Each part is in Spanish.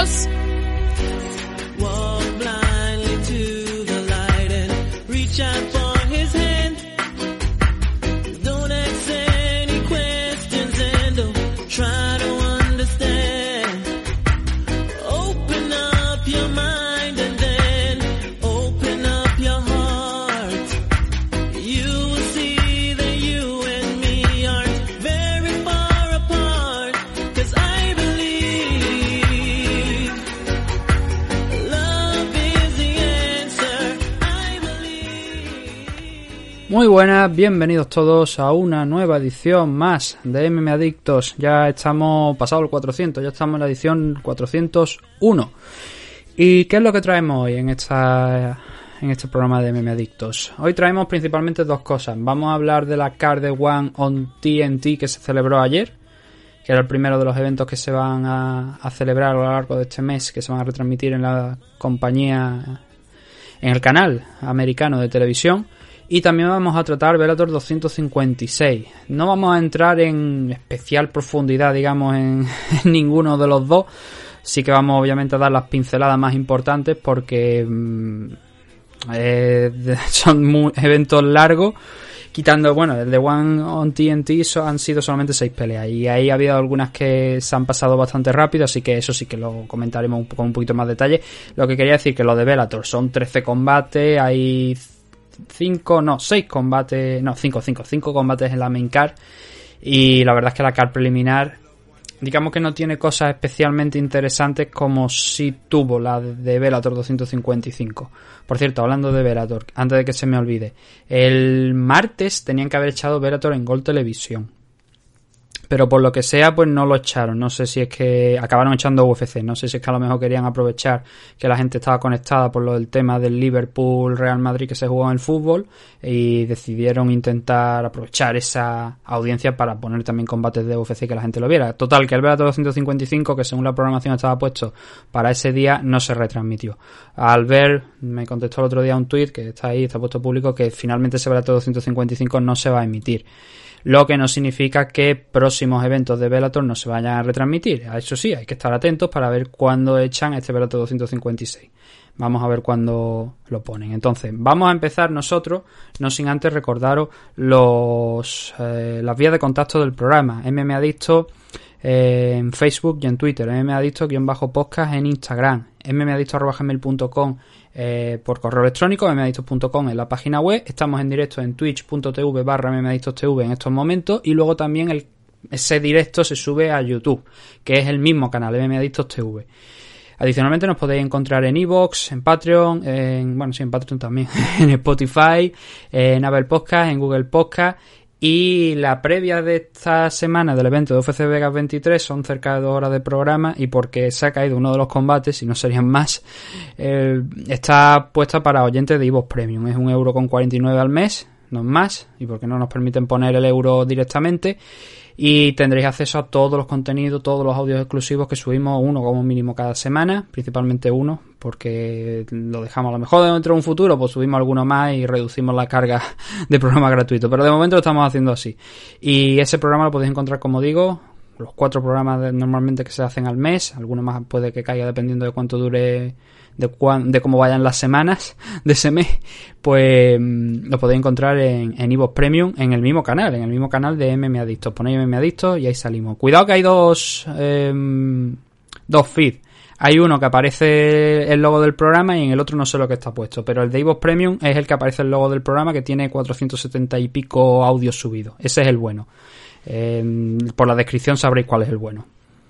Adictos. Muy buenas, bienvenidos todos a una nueva edición más de MM Adictos. Ya estamos pasado el 400, ya estamos en la edición 401. ¿Y qué es lo que traemos hoy en esta en este programa de MM Adictos? Hoy traemos principalmente dos cosas. Vamos a hablar de la Card One on TNT que se celebró ayer, que era el primero de los eventos que se van a, a celebrar a lo largo de este mes, que se van a retransmitir en la compañía en el canal americano de televisión. Y también vamos a tratar Velator 256. No vamos a entrar en especial profundidad, digamos, en, ninguno de los dos. Sí que vamos, obviamente, a dar las pinceladas más importantes porque mm, eh, son muy- eventos largos. Quitando, bueno, el de One on TNT han sido solamente seis peleas y ahí ha habido algunas que se han pasado bastante rápido, así que eso sí que lo comentaremos con un poquito más detalle. Lo que quería decir que lo de Velator son 13 combates, hay 5, no, 6 combates, no, 5, 5, 5 combates en la main card y la verdad es que la card preliminar digamos que no tiene cosas especialmente interesantes como si tuvo la de Velator 255. Por cierto, hablando de Velator, antes de que se me olvide, el martes tenían que haber echado Velator en Gol Televisión. Pero por lo que sea, pues no lo echaron. No sé si es que acabaron echando UFC. No sé si es que a lo mejor querían aprovechar que la gente estaba conectada por lo del tema del Liverpool Real Madrid que se jugó en el fútbol y decidieron intentar aprovechar esa audiencia para poner también combates de UFC que la gente lo viera. Total, que el Bellator 255, que según la programación estaba puesto para ese día, no se retransmitió. Al ver, me contestó el otro día un tweet que está ahí, está puesto público, que finalmente ese Bellator 255 no se va a emitir lo que no significa que próximos eventos de Bellator no se vayan a retransmitir. A eso sí, hay que estar atentos para ver cuándo echan este Bellator 256. Vamos a ver cuándo lo ponen. Entonces, vamos a empezar nosotros, no sin antes recordaros los, eh, las vías de contacto del programa. MM Adicto eh, en Facebook y en Twitter, mmadicto-podcast en Instagram, mmadicto.gmail.com eh, por correo electrónico, mmadictos.com en la página web. Estamos en directo en twitch.tv barra mmadictostv en estos momentos y luego también ese directo se sube a YouTube, que es el mismo canal, mmadictostv. Adicionalmente nos podéis encontrar en Evox, en Patreon, en, bueno, sí, en Patreon también, en Spotify, en Apple Podcast, en Google Podcast y la previa de esta semana del evento de UFC Vegas 23 son cerca de dos horas de programa y porque se ha caído uno de los combates, y no serían más, eh, está puesta para oyentes de Evox Premium. Es un euro con 49 al mes, no más, y porque no nos permiten poner el euro directamente. Y tendréis acceso a todos los contenidos, todos los audios exclusivos que subimos, uno como mínimo cada semana, principalmente uno, porque lo dejamos a lo mejor dentro de un futuro, pues subimos alguno más y reducimos la carga de programa gratuito. Pero de momento lo estamos haciendo así. Y ese programa lo podéis encontrar, como digo, los cuatro programas normalmente que se hacen al mes, alguno más puede que caiga dependiendo de cuánto dure, de, cuán- de cómo vayan las semanas de ese mes, pues mm, lo podéis encontrar en, en Premium, en el mismo canal, en el mismo canal de MM Adictos. Ponéis MM Adictos y ahí salimos. Cuidado que hay dos, em, dos feeds. Hay uno que aparece el logo del programa y en el otro no sé lo que está puesto, pero el de Evox Premium es el que aparece el logo del programa que tiene 470 y pico audios subidos. Ese es el bueno. Eh, por la descripción sabréis cuál es el bueno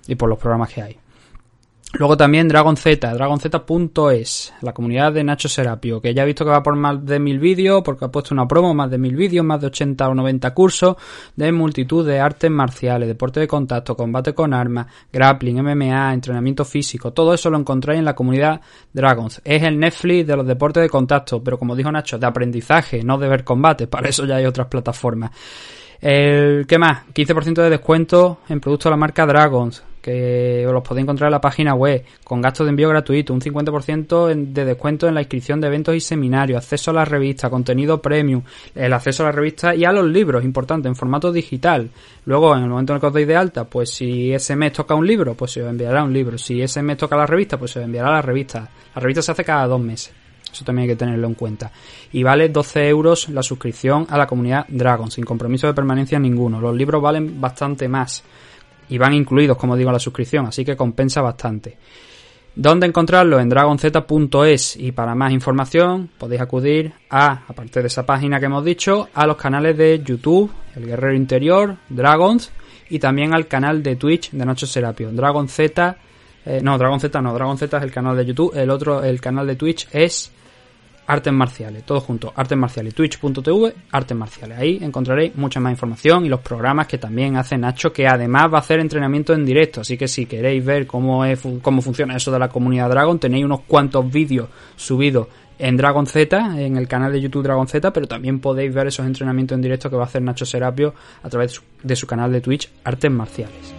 y por los programas que hay. Luego también Dragon Z, dragonz.es, la comunidad de Nacho Serapio, que ya he visto que va por más de mil vídeos, porque ha puesto una promo, más de mil vídeos, más de 80 o 90 cursos de multitud de artes marciales, deporte de contacto, combate con armas, grappling, MMA, entrenamiento físico, todo eso lo encontráis en la comunidad Dragons. Es el Netflix de los deportes de contacto, pero como dijo Nacho, de aprendizaje, no de ver combate, para eso ya hay otras plataformas. El, ¿Qué más? 15% de descuento en productos de la marca Dragons, que los podéis encontrar en la página web, con gastos de envío gratuito, un 50% en- de descuento en la inscripción de eventos y seminarios, acceso a la revista, contenido premium, el acceso a la revista y a los libros, importante, en formato digital. Luego, en el momento en el que os deis de alta, pues si ese mes toca un libro, pues se os enviará un libro. Si ese mes toca la revista, pues se os enviará la revista. La revista se hace cada dos meses. Eso también hay que tenerlo en cuenta. Y vale 12 euros la suscripción a la comunidad Dragon, sin compromiso de permanencia ninguno. Los libros valen bastante más. Y van incluidos, como digo, en la suscripción, así que compensa bastante. ¿Dónde encontrarlo? En dragonz.es y para más información podéis acudir a, aparte de esa página que hemos dicho, a los canales de YouTube, El Guerrero Interior, Dragons y también al canal de Twitch de Nacho Serapio. Dragon Z, eh, no, Dragon Z no, Dragon Z es el canal de YouTube, el otro, el canal de Twitch es Artes Marciales, todo junto, Artes Marciales, twitch.tv, Artes Marciales. Ahí encontraréis mucha más información y los programas que también hace Nacho, que además va a hacer entrenamiento en directo. Así que si queréis ver cómo, es, cómo funciona eso de la comunidad Dragon, tenéis unos cuantos vídeos subidos en Dragon Z, en el canal de YouTube Dragon Z, pero también podéis ver esos entrenamientos en directo que va a hacer Nacho Serapio a través de su, de su canal de Twitch, Artes Marciales.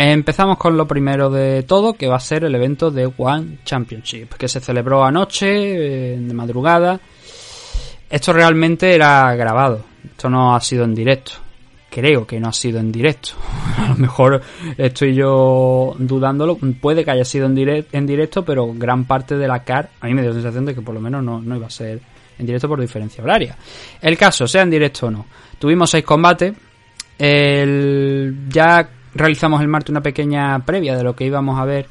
Empezamos con lo primero de todo, que va a ser el evento de One Championship, que se celebró anoche, eh, de madrugada. Esto realmente era grabado, esto no ha sido en directo. Creo que no ha sido en directo. A lo mejor estoy yo dudándolo. Puede que haya sido en, direct- en directo, pero gran parte de la CAR, a mí me dio la sensación de que por lo menos no, no iba a ser en directo por diferencia horaria. El caso, sea en directo o no. Tuvimos seis combates. El, ya realizamos el martes una pequeña previa de lo que íbamos a ver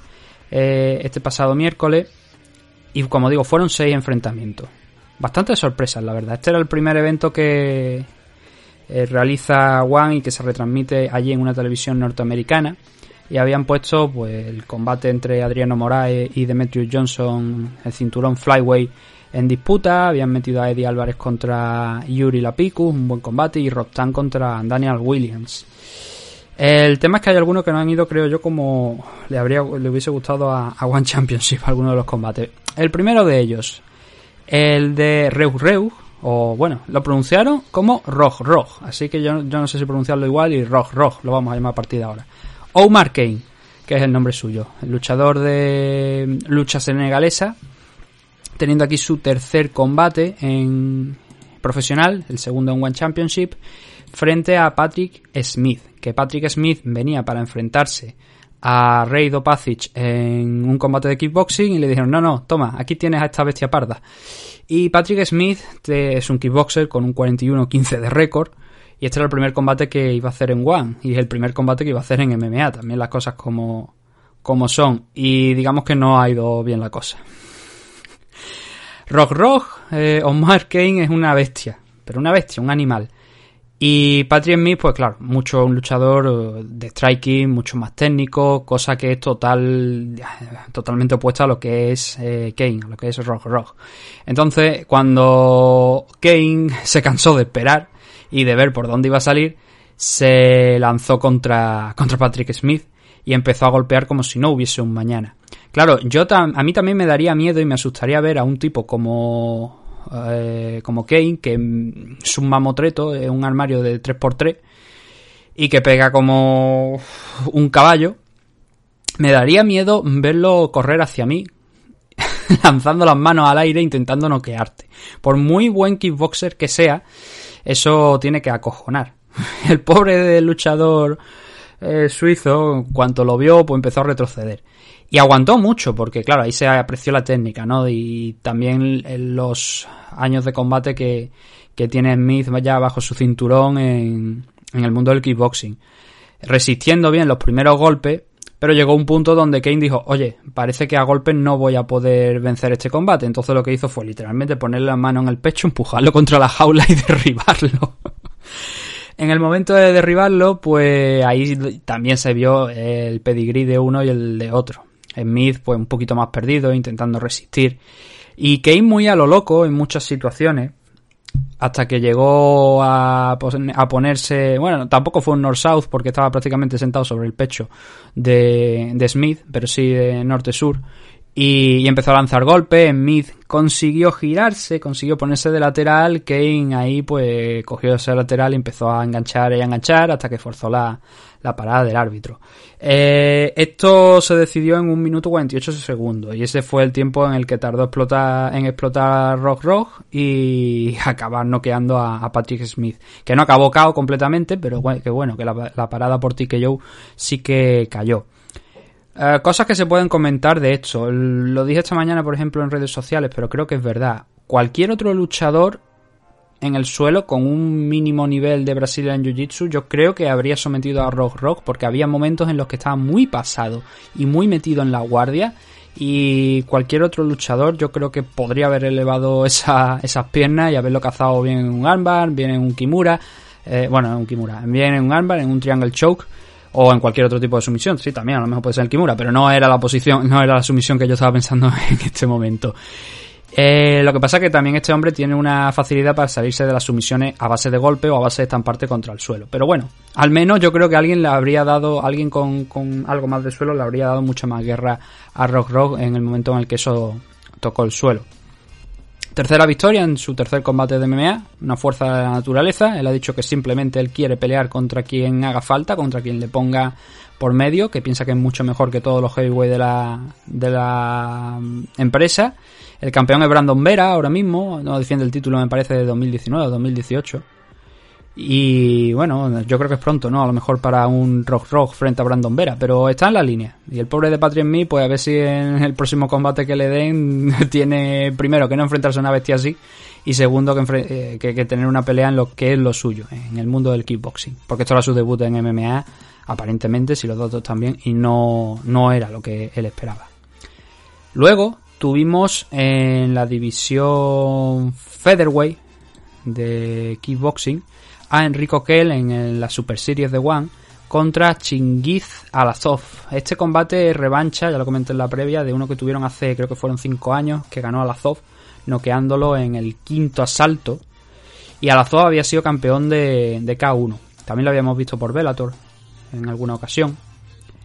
eh, este pasado miércoles. Y como digo, fueron seis enfrentamientos. Bastantes sorpresas, la verdad. Este era el primer evento que eh, realiza One y que se retransmite allí en una televisión norteamericana. Y habían puesto pues el combate entre Adriano Moraes y Demetrius Johnson, el cinturón Flyway, en disputa. Habían metido a Eddie Álvarez contra Yuri Lapicus, un buen combate, y Rostan contra Daniel Williams. El tema es que hay algunos que no han ido, creo yo, como le habría le hubiese gustado a, a One Championship, alguno de los combates. El primero de ellos, el de Reug Reug, o bueno, lo pronunciaron como Rog Rog, así que yo, yo no sé si pronunciarlo igual y Rog Rog, lo vamos a llamar a partir de ahora. Omar Kane, que es el nombre suyo, el luchador de lucha senegalesa, teniendo aquí su tercer combate en profesional, el segundo en One Championship, frente a Patrick Smith, que Patrick Smith venía para enfrentarse a Rey Dopacic en un combate de kickboxing y le dijeron, no, no, toma, aquí tienes a esta bestia parda. Y Patrick Smith es un kickboxer con un 41-15 de récord y este era el primer combate que iba a hacer en One y es el primer combate que iba a hacer en MMA, también las cosas como, como son y digamos que no ha ido bien la cosa. Rock Rock, eh, Omar Kane es una bestia, pero una bestia, un animal. Y Patrick Smith, pues claro, mucho un luchador eh, de striking, mucho más técnico, cosa que es total, totalmente opuesta a lo que es eh, Kane, a lo que es Rock Rock. Entonces, cuando Kane se cansó de esperar y de ver por dónde iba a salir, se lanzó contra, contra Patrick Smith y empezó a golpear como si no hubiese un mañana. Claro, yo tam- a mí también me daría miedo y me asustaría ver a un tipo como eh, como Kane, que mm, es un mamotreto, es un armario de 3x3 y que pega como un caballo. Me daría miedo verlo correr hacia mí, lanzando las manos al aire intentando noquearte. Por muy buen kickboxer que sea, eso tiene que acojonar. El pobre luchador eh, suizo, cuanto lo vio, pues empezó a retroceder. Y aguantó mucho, porque claro, ahí se apreció la técnica, ¿no? Y también los años de combate que, que tiene Smith ya bajo su cinturón en, en el mundo del kickboxing. Resistiendo bien los primeros golpes, Pero llegó un punto donde Kane dijo, oye, parece que a golpes no voy a poder vencer este combate. Entonces lo que hizo fue literalmente ponerle la mano en el pecho, empujarlo contra la jaula y derribarlo. en el momento de derribarlo, pues ahí también se vio el pedigrí de uno y el de otro. Smith, pues un poquito más perdido, intentando resistir. Y Kane muy a lo loco en muchas situaciones hasta que llegó a, a, ponerse, bueno, tampoco fue un north-south porque estaba prácticamente sentado sobre el pecho de, de Smith, pero sí de norte-sur. Y, y, empezó a lanzar golpes. Smith consiguió girarse, consiguió ponerse de lateral. Kane ahí pues cogió ese lateral y empezó a enganchar y a enganchar hasta que forzó la, la parada del árbitro. Eh, esto se decidió en un minuto 48 segundos y ese fue el tiempo en el que tardó explotar, en explotar Rock Rock y acabar noqueando a, Patrick Smith. Que no acabó cao completamente, pero que bueno, que la, parada por TKO sí que cayó. Eh, cosas que se pueden comentar de esto. Lo dije esta mañana, por ejemplo, en redes sociales, pero creo que es verdad. Cualquier otro luchador en el suelo con un mínimo nivel de Brazilian Jiu-Jitsu, yo creo que habría sometido a Rock Rock porque había momentos en los que estaba muy pasado y muy metido en la guardia y cualquier otro luchador yo creo que podría haber elevado esa, esas piernas y haberlo cazado bien en un armbar, bien en un kimura, eh, bueno, en un kimura, bien en un armbar, en un triangle choke o en cualquier otro tipo de sumisión. Sí, también a lo mejor puede ser el kimura, pero no era la posición, no era la sumisión que yo estaba pensando en este momento. Eh, lo que pasa es que también este hombre tiene una facilidad para salirse de las sumisiones a base de golpe o a base de estamparte contra el suelo. Pero bueno, al menos yo creo que alguien le habría dado, alguien con, con algo más de suelo le habría dado mucha más guerra a Rock Rock en el momento en el que eso tocó el suelo. Tercera victoria en su tercer combate de MMA, una fuerza de la naturaleza. Él ha dicho que simplemente él quiere pelear contra quien haga falta, contra quien le ponga por medio, que piensa que es mucho mejor que todos los heavyweight de la, de la mm, empresa. El campeón es Brandon Vera ahora mismo, no defiende el título me parece de 2019 o 2018. Y bueno, yo creo que es pronto, ¿no? A lo mejor para un Rock Rock frente a Brandon Vera, pero está en la línea. Y el pobre de Patrick Me, pues a ver si en el próximo combate que le den tiene, primero, que no enfrentarse a una bestia así, y segundo, que, eh, que, tener una pelea en lo que es lo suyo, en el mundo del kickboxing. Porque esto era su debut en MMA, aparentemente, si los datos también, y no, no era lo que él esperaba. Luego tuvimos en la división Featherweight de kickboxing a Enrico Kell en la Super Series de One contra Chingiz Alazov. Este combate revancha, ya lo comenté en la previa, de uno que tuvieron hace creo que fueron 5 años, que ganó Alazov, noqueándolo en el quinto asalto. Y Alazov había sido campeón de, de K1. También lo habíamos visto por Bellator en alguna ocasión.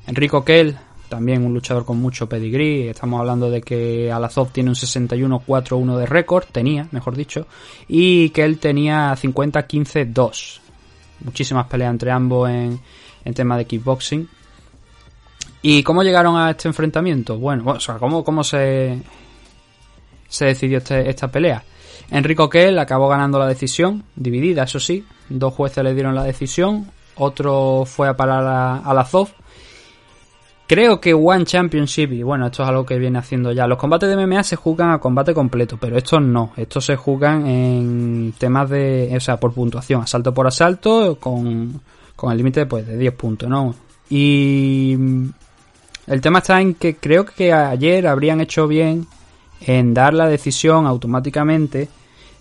Enrico Kell, también un luchador con mucho pedigrí. Estamos hablando de que Alazov tiene un 61-4-1 de récord, tenía, mejor dicho, y que él tenía 50-15-2. Muchísimas peleas entre ambos en, en tema de kickboxing. ¿Y cómo llegaron a este enfrentamiento? Bueno, o sea, ¿cómo, cómo se, se decidió este, esta pelea? Enrico Kell acabó ganando la decisión, dividida, eso sí. Dos jueces le dieron la decisión, otro fue a parar a Alazov Creo que One Championship, y bueno, esto es algo que viene haciendo ya. Los combates de MMA se juegan a combate completo, pero estos no. Estos se juegan en temas de. O sea, por puntuación, asalto por asalto, con, con el límite pues, de 10 puntos, ¿no? Y. El tema está en que creo que ayer habrían hecho bien en dar la decisión automáticamente.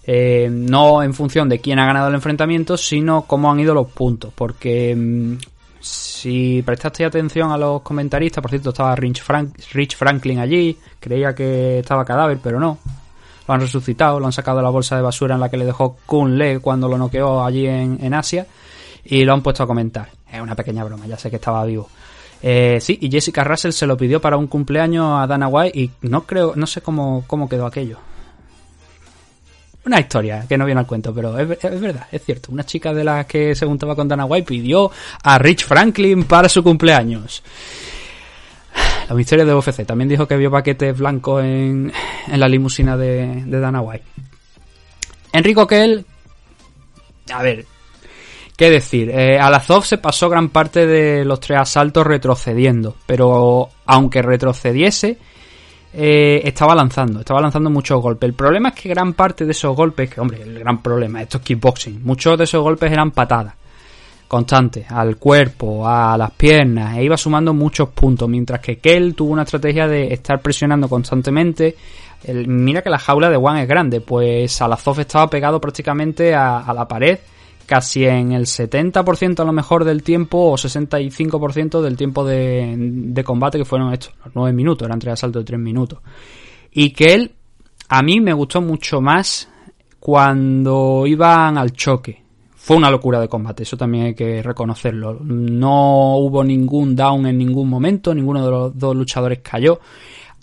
Eh, no en función de quién ha ganado el enfrentamiento, sino cómo han ido los puntos. Porque mm, si prestaste atención a los comentaristas, por cierto, estaba Rich, Franklin allí, creía que estaba cadáver, pero no. Lo han resucitado, lo han sacado de la bolsa de basura en la que le dejó Kun Le cuando lo noqueó allí en, Asia y lo han puesto a comentar. Es una pequeña broma, ya sé que estaba vivo. Eh, sí, y Jessica Russell se lo pidió para un cumpleaños a Dana White y no creo, no sé cómo, cómo quedó aquello una historia que no viene al cuento, pero es, verdad, es cierto. Una chica de las que se juntaba con Dana White pidió a Rich Franklin para su cumpleaños. La misterio de UFC también dijo que vio paquetes blancos en, en la limusina de, de Dana White. Enrico Kell, a ver, ¿Qué decir? Eh, Alazov se pasó gran parte de los tres asaltos retrocediendo, pero aunque retrocediese, eh, estaba lanzando, estaba lanzando muchos golpes. El problema es que gran parte de esos golpes, que hombre, el gran problema, esto es kickboxing, muchos de esos golpes eran patadas. constante al cuerpo, a las piernas, e iba sumando muchos puntos, mientras que Kell tuvo una estrategia de estar presionando constantemente. Mira que la jaula de One es grande, pues Alazov estaba pegado prácticamente a la pared, casi en el 70% a lo mejor del tiempo o 65% del tiempo de, combate que fueron estos, los 9 minutos, eran tres asaltos de 3 minutos. Y que él, a mí me gustó mucho más cuando iban al choque. Fue una locura de combate, eso también hay que reconocerlo. No hubo ningún down en ningún momento, ninguno de los dos luchadores cayó.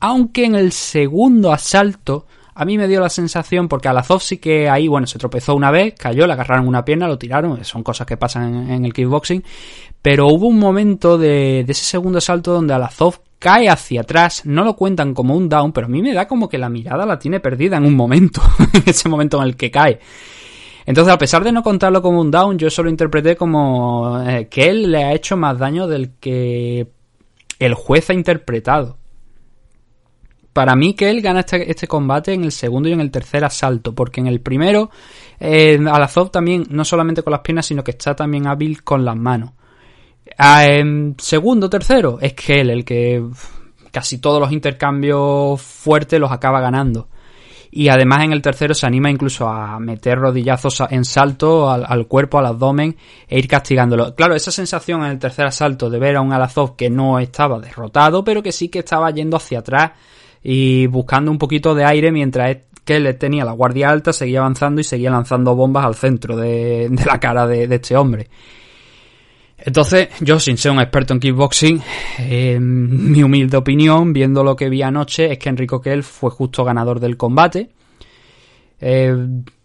Aunque en el segundo asalto, a mí me dio la sensación, porque Alazov sí que ahí, bueno, se tropezó una vez, cayó, le agarraron una pierna, lo tiraron, son cosas que pasan en, el kickboxing. Pero hubo un momento de, ese segundo asalto donde Alazov cae hacia atrás, no lo cuentan como un down, pero a mí me da como que la mirada la tiene perdida en un momento, en ese momento en el que cae. Entonces, a pesar de no contarlo como un down, yo solo interpreté como eh, que él le ha hecho más daño del que el juez ha interpretado. Para mí que él gana este, este combate en el segundo y en el tercer asalto, porque en el primero eh, Alazov también, no solamente con las piernas, sino que está también hábil con las manos. Ah, en segundo, tercero, es que él el que casi todos los intercambios fuertes los acaba ganando. Y además en el tercero se anima incluso a meter rodillazos en salto al, al cuerpo, al abdomen e ir castigándolo. Claro, esa sensación en el tercer asalto de ver a un Alazov que no estaba derrotado, pero que sí que estaba yendo hacia atrás y buscando un poquito de aire mientras que tenía la guardia alta, seguía avanzando y seguía lanzando bombas al centro de, la cara de- este hombre. Entonces, yo sin ser un experto en kickboxing, eh, mi humilde opinión, viendo lo que vi anoche, es que Enrico Kell fue justo ganador del combate. Eh,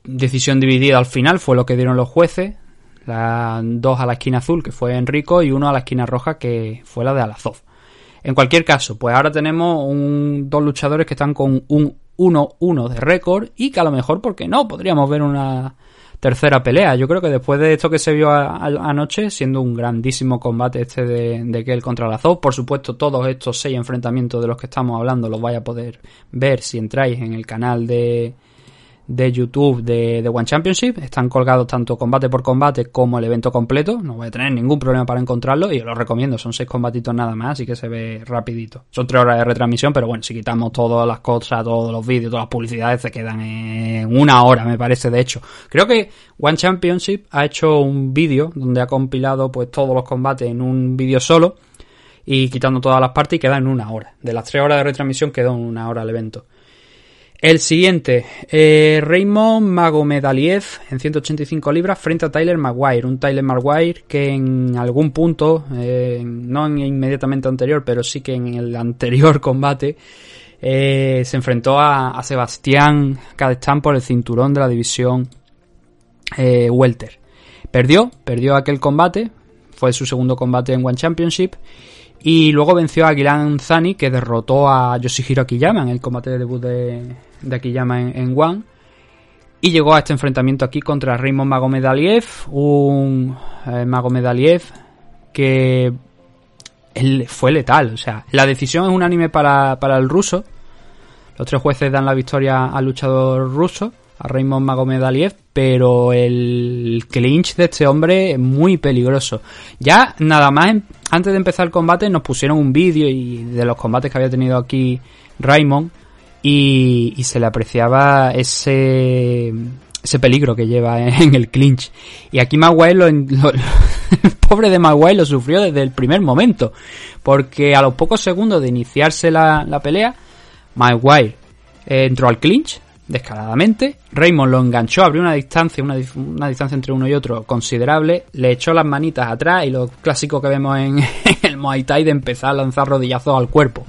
decisión dividida al final fue lo que dieron los jueces. La, dos a la esquina azul, que fue Enrico, y uno a la esquina roja, que fue la de Alazov. En cualquier caso, pues ahora tenemos un, dos luchadores que están con un 1-1 de récord y que a lo mejor, ¿por qué no? Podríamos ver una tercera pelea. Yo creo que después de esto que se vio a- anoche, siendo un grandísimo combate este de, de Kell contra Lazov, por supuesto todos estos seis enfrentamientos de los que estamos hablando los vais a poder ver si entráis en el canal de, de YouTube de, de One Championship. Están colgados tanto combate por combate como el evento completo. No voy a tener ningún problema para encontrarlo y os lo recomiendo. Son seis combatitos nada más, así que se ve rapidito. Son tres horas de retransmisión, pero bueno, si quitamos todas las cosas, todos los vídeos, todas las publicidades, se quedan en una hora, me parece, de hecho. Creo que One Championship ha hecho un vídeo donde ha compilado pues todos los combates en un vídeo solo y quitando todas las partes y queda en una hora. De las tres horas de retransmisión quedó en una hora el evento. El siguiente, eh, Raymond Magomedaliev en 185 libras frente a Tyler Maguire. Un Tyler Maguire que en algún punto, eh, no en inmediatamente anterior, pero sí que en el anterior combate, eh, se enfrentó a, a Sebastián Cadestán por el cinturón de la división Welter. Perdió, perdió aquel combate, fue su segundo combate en One Championship. Y luego venció a Aguilan Zani, que derrotó a Yoshihiro Akiyama en el combate de debut de, de Akiyama en, en One. Y llegó a este enfrentamiento aquí contra Raymond Magomedaliev, un eh, Magomedaliev que él fue letal. O sea, la decisión es unánime para, para el ruso. Los tres jueces dan la victoria al luchador ruso, a Raymond Magomedaliev, pero el clinch de este hombre es muy peligroso. Ya nada más antes de empezar el combate nos pusieron un vídeo y de los combates que había tenido aquí Raymond y, se le apreciaba ese peligro que lleva en el clinch. Y aquí Maguire lo- el pobre de Maguire lo sufrió desde el primer momento, porque a los pocos segundos de iniciarse la, la pelea, Maguire eh, entró al clinch descaradamente, Raymond lo enganchó, abrió una distancia, una, una distancia entre uno y otro considerable, le echó las manitas atrás y lo clásico que vemos en, el Muay Thai de empezar a lanzar rodillazos al cuerpo.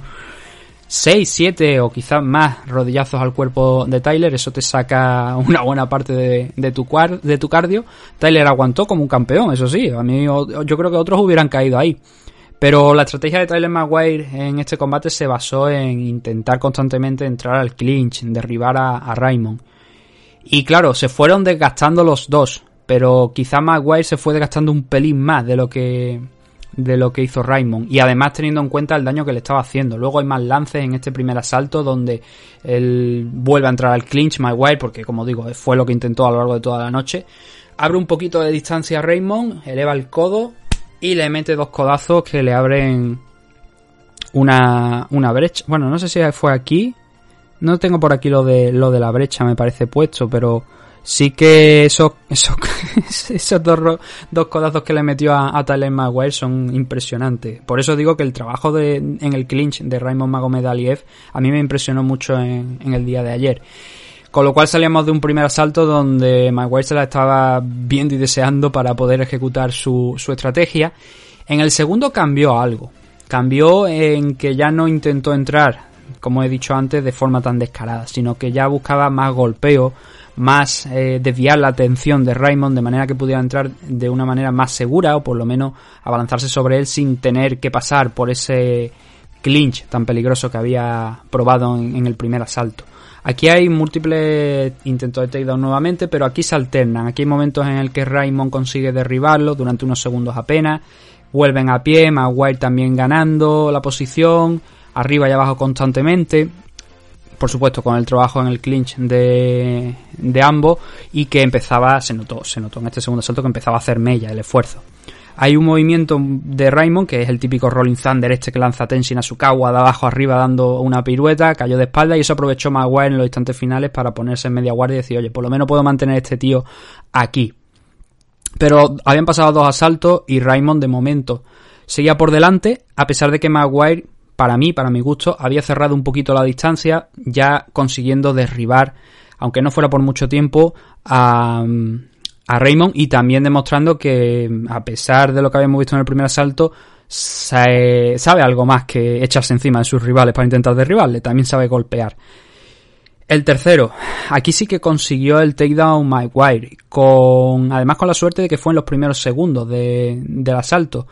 6, 7 o quizás más rodillazos al cuerpo de Tyler, eso te saca una buena parte de, de tu, de tu cardio. Tyler aguantó como un campeón, eso sí, a mí yo creo que otros hubieran caído ahí. Pero la estrategia de Tyler Maguire en este combate se basó en intentar constantemente entrar al clinch, derribar a, a Raymond. Y claro, se fueron desgastando los dos, pero quizá Maguire se fue desgastando un pelín más de lo que de lo que hizo Raymond y además teniendo en cuenta el daño que le estaba haciendo. Luego hay más lances en este primer asalto donde él vuelve a entrar al clinch Maguire porque como digo, fue lo que intentó a lo largo de toda la noche. Abre un poquito de distancia a Raymond, eleva el codo y le mete dos codazos que le abren una, una brecha. Bueno, no sé si fue aquí. No tengo por aquí lo de, lo de la brecha, me parece puesto, pero sí que esos, esos, esos dos, dos codazos que le metió a, a Tyler Maguire son impresionantes. Por eso digo que el trabajo de, en el clinch de Raymond Magomed Aliev a mí me impresionó mucho en el día de ayer. Con lo cual salíamos de un primer asalto donde Maguire se la estaba viendo y deseando para poder ejecutar su, su estrategia. En el segundo cambió algo. Cambió en que ya no intentó entrar, como he dicho antes, de forma tan descarada, sino que ya buscaba más golpeo, más eh, desviar la atención de Raymond de manera que pudiera entrar de una manera más segura o por lo menos abalanzarse sobre él sin tener que pasar por ese clinch tan peligroso que había probado en, en el primer asalto. Aquí hay múltiples intentos de takedown nuevamente, pero aquí se alternan. Aquí hay momentos en el que Raymond consigue derribarlo durante unos segundos apenas. Vuelven a pie, Maguire también ganando la posición, arriba y abajo constantemente. Por supuesto, con el trabajo en el clinch de, de ambos y que empezaba, se notó, se notó en este segundo asalto que empezaba a hacer mella el esfuerzo. Hay un movimiento de Raymond, que es el típico Rolling Thunder, este que lanza Tenshin a su cagua de abajo arriba dando una pirueta, cayó de espalda y eso aprovechó Maguire en los instantes finales para ponerse en media guardia y decir, oye, por lo menos puedo mantener a este tío aquí. Pero habían pasado dos asaltos y Raymond de momento seguía por delante, a pesar de que Maguire, para mí, para mi gusto, había cerrado un poquito la distancia, ya consiguiendo derribar, aunque no fuera por mucho tiempo, a, a Raymond y también demostrando que, a pesar de lo que habíamos visto en el primer asalto, sabe, algo más que echarse encima de sus rivales para intentar derribarle, también sabe golpear. El tercero, aquí sí que consiguió el takedown Maguire, con, además con la suerte de que fue en los primeros segundos de, del asalto,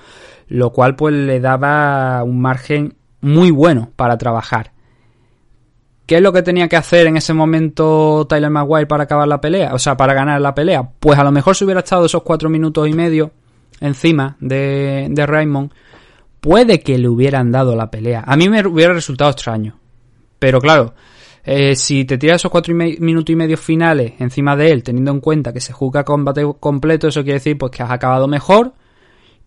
lo cual pues le daba un margen muy bueno para trabajar. ¿Qué es lo que tenía que hacer en ese momento Tyler Maguire para acabar la pelea? O sea, para ganar la pelea. Pues a lo mejor si hubiera estado esos cuatro minutos y medio encima de, de Raymond, puede que le hubieran dado la pelea. A mí me hubiera resultado extraño. Pero claro, eh, si te tiras esos cuatro minutos y medio finales encima de él, teniendo en cuenta que se juega combate completo, eso quiere decir pues que has acabado mejor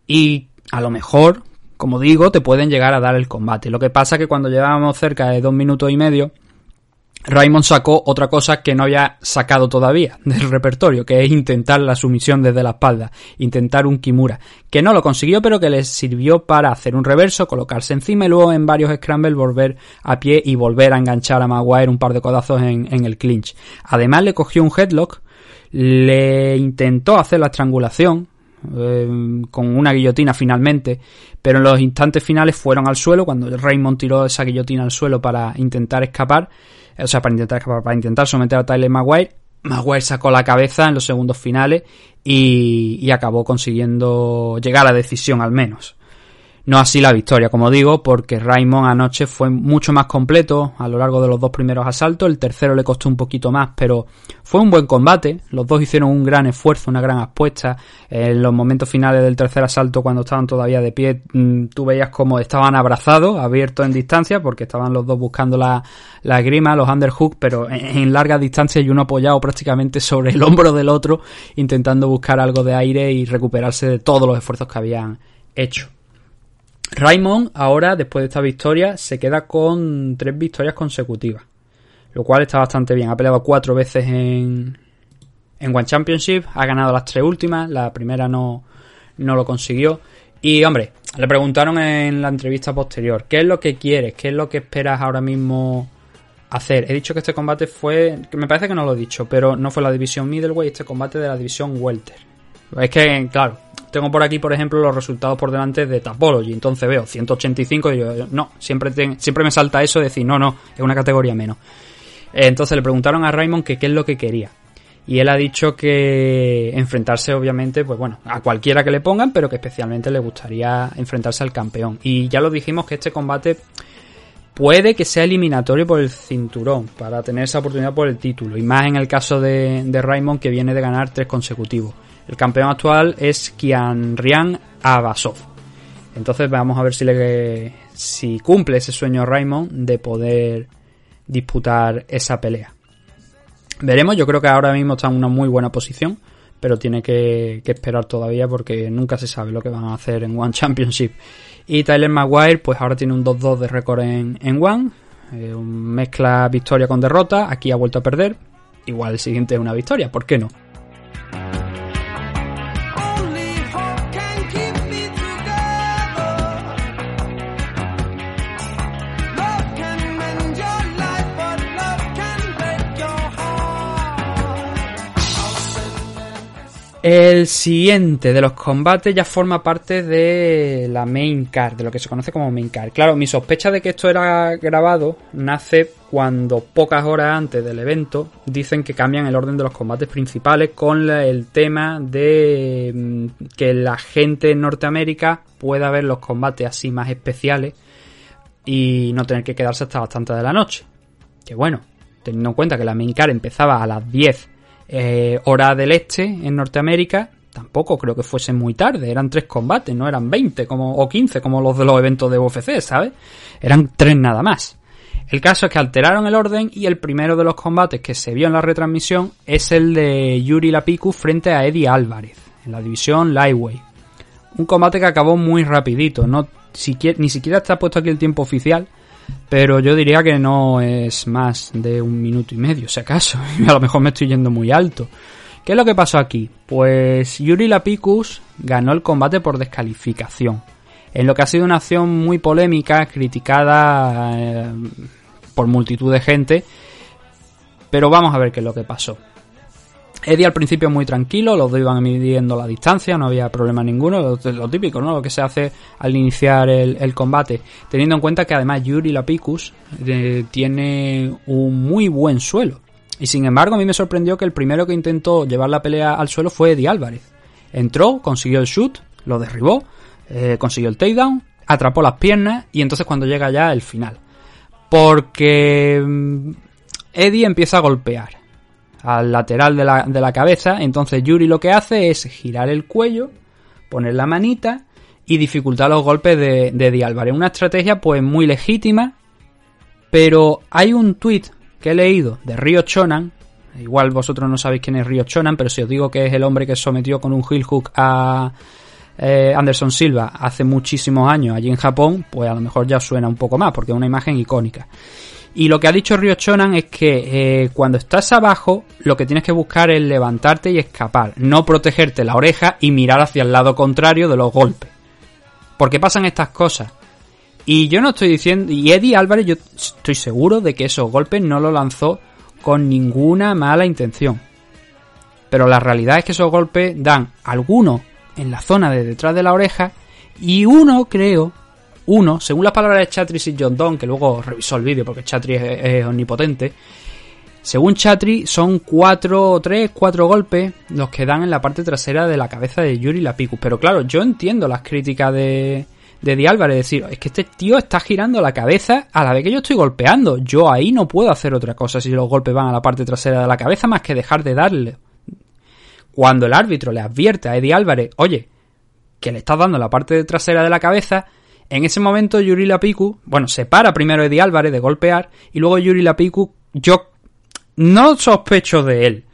y a lo mejor, como digo, te pueden llegar a dar el combate. Lo que pasa que cuando llevábamos cerca de dos minutos y medio, Raymond sacó otra cosa que no había sacado todavía del repertorio, que es intentar la sumisión desde la espalda, intentar un Kimura, que no lo consiguió, pero que le sirvió para hacer un reverso, colocarse encima y luego en varios scrambles volver a pie y volver a enganchar a Maguire un par de codazos en, en el clinch. Además le cogió un headlock, le intentó hacer la estrangulación, eh, con una guillotina finalmente, pero en los instantes finales fueron al suelo cuando Raymond tiró esa guillotina al suelo para intentar escapar, o sea, para intentar para intentar someter a Tyler Maguire. Maguire sacó la cabeza en los segundos finales y, y acabó consiguiendo llegar a la decisión al menos. No así la victoria, como digo, porque Raymond anoche fue mucho más completo a lo largo de los dos primeros asaltos. El tercero le costó un poquito más, pero fue un buen combate. Los dos hicieron un gran esfuerzo, una gran apuesta. En los momentos finales del tercer asalto, cuando estaban todavía de pie, mm, tú veías como estaban abrazados, abiertos en distancia, porque estaban los dos buscando la, la grima, los underhook, pero en, en larga distancia y uno apoyado prácticamente sobre el hombro del otro, intentando buscar algo de aire y recuperarse de todos los esfuerzos que habían hecho. Raymond ahora, después de esta victoria, se queda con tres victorias consecutivas. Lo cual está bastante bien. Ha peleado cuatro veces en, en One Championship. Ha ganado las tres últimas. La primera no, no lo consiguió. Y hombre, le preguntaron en la entrevista posterior, ¿qué es lo que quieres? ¿Qué es lo que esperas ahora mismo hacer? He dicho que este combate fue, que me parece que no lo he dicho, pero no fue la división middleweight, este combate de la división welter. Es que, claro, tengo por aquí, por ejemplo, los resultados por delante de Tapology. Entonces veo 185 y yo, no, siempre, siempre me salta eso de decir, no, no, es una categoría menos. Entonces le preguntaron a Raymond que qué es lo que quería. Y él ha dicho que enfrentarse, obviamente, pues bueno, a cualquiera que le pongan, pero que especialmente le gustaría enfrentarse al campeón. Y ya lo dijimos que este combate puede que sea eliminatorio por el cinturón, para tener esa oportunidad por el título. Y más en el caso de, de Raymond, que viene de ganar tres consecutivos. El campeón actual es Kian Rian Abasov. Entonces vamos a ver si, le, si cumple ese sueño Raymond de poder disputar esa pelea. Veremos, yo creo que ahora mismo está en una muy buena posición pero tiene que, esperar todavía porque nunca se sabe lo que van a hacer en One Championship. Y Tyler Maguire, pues ahora tiene un 2-2 de récord en, en One, eh, mezcla victoria con derrota, aquí ha vuelto a perder, igual el siguiente es una victoria, ¿por qué no? El siguiente de los combates ya forma parte de la main card, de lo que se conoce como main card. Claro, mi sospecha de que esto era grabado nace cuando pocas horas antes del evento dicen que cambian el orden de los combates principales con el tema de mm, que la gente en Norteamérica pueda ver los combates así más especiales y no tener que quedarse hasta bastante de la noche. Que bueno, teniendo en cuenta que la main card empezaba a las 10 eh, hora del este en Norteamérica, tampoco creo que fuese muy tarde. Eran tres combates, no eran 20 como, o 15 como los de los eventos de UFC, ¿sabes? Eran tres nada más. El caso es que alteraron el orden y el primero de los combates que se vio en la retransmisión es el de Yuri Lapiku frente a Eddie Álvarez en la división Lightweight. Un combate que acabó muy rapidito, no ni siquiera está puesto aquí el tiempo oficial, pero yo diría que no es más de un minuto y medio, si acaso. A lo mejor me estoy yendo muy alto. ¿Qué es lo que pasó aquí? Pues Yuri Lapicus ganó el combate por descalificación. En lo que ha sido una acción muy polémica, criticada eh, por multitud de gente. Pero vamos a ver qué es lo que pasó. Eddie al principio muy tranquilo, los dos iban midiendo la distancia, no había problema ninguno, lo, típico, ¿no? Lo que se hace al iniciar el, el combate. Teniendo en cuenta que además Yuri Lapicus eh, tiene un muy buen suelo. Y sin embargo, a mí me sorprendió que el primero que intentó llevar la pelea al suelo fue Eddie Álvarez. Entró, consiguió el shoot, lo derribó, eh, consiguió el takedown, atrapó las piernas y entonces cuando llega ya el final. Porque mm, Eddie empieza a golpear al lateral de la, de la cabeza, entonces Yuri lo que hace es girar el cuello, poner la manita y dificultar los golpes de, de. Una estrategia pues muy legítima, pero hay un tweet que he leído de Ryo Chonan, igual vosotros no sabéis quién es Ryo Chonan, pero si os digo que es el hombre que sometió con un heel hook a eh, Anderson Silva hace muchísimos años allí en Japón, pues a lo mejor ya suena un poco más, porque es una imagen icónica. Y lo que ha dicho Ryo Chonan es que eh, cuando estás abajo, lo que tienes que buscar es levantarte y escapar, no protegerte la oreja y mirar hacia el lado contrario de los golpes. Porque pasan estas cosas. Y yo no estoy diciendo, y Eddie Álvarez, yo estoy seguro de que esos golpes no lo lanzó con ninguna mala intención. Pero la realidad es que esos golpes dan algunos en la zona de detrás de la oreja y uno, creo, uno, según las palabras de Chatris y John Don, que luego revisó el vídeo porque Chatris es, omnipotente, según Chatri son cuatro, tres, cuatro golpes los que dan en la parte trasera de la cabeza de Yuri Lapicus. Pero claro, yo entiendo las críticas de, de Di Álvarez, decir, es que este tío está girando la cabeza a la vez que yo estoy golpeando. Yo ahí no puedo hacer otra cosa si los golpes van a la parte trasera de la cabeza más que dejar de darle. Cuando el árbitro le advierte a Eddie Álvarez, oye, que le estás dando la parte trasera de la cabeza, en ese momento Yuri Lapiku, bueno, se para primero Eddie Álvarez de golpear y luego Yuri Lapiku, yo no sospecho de él,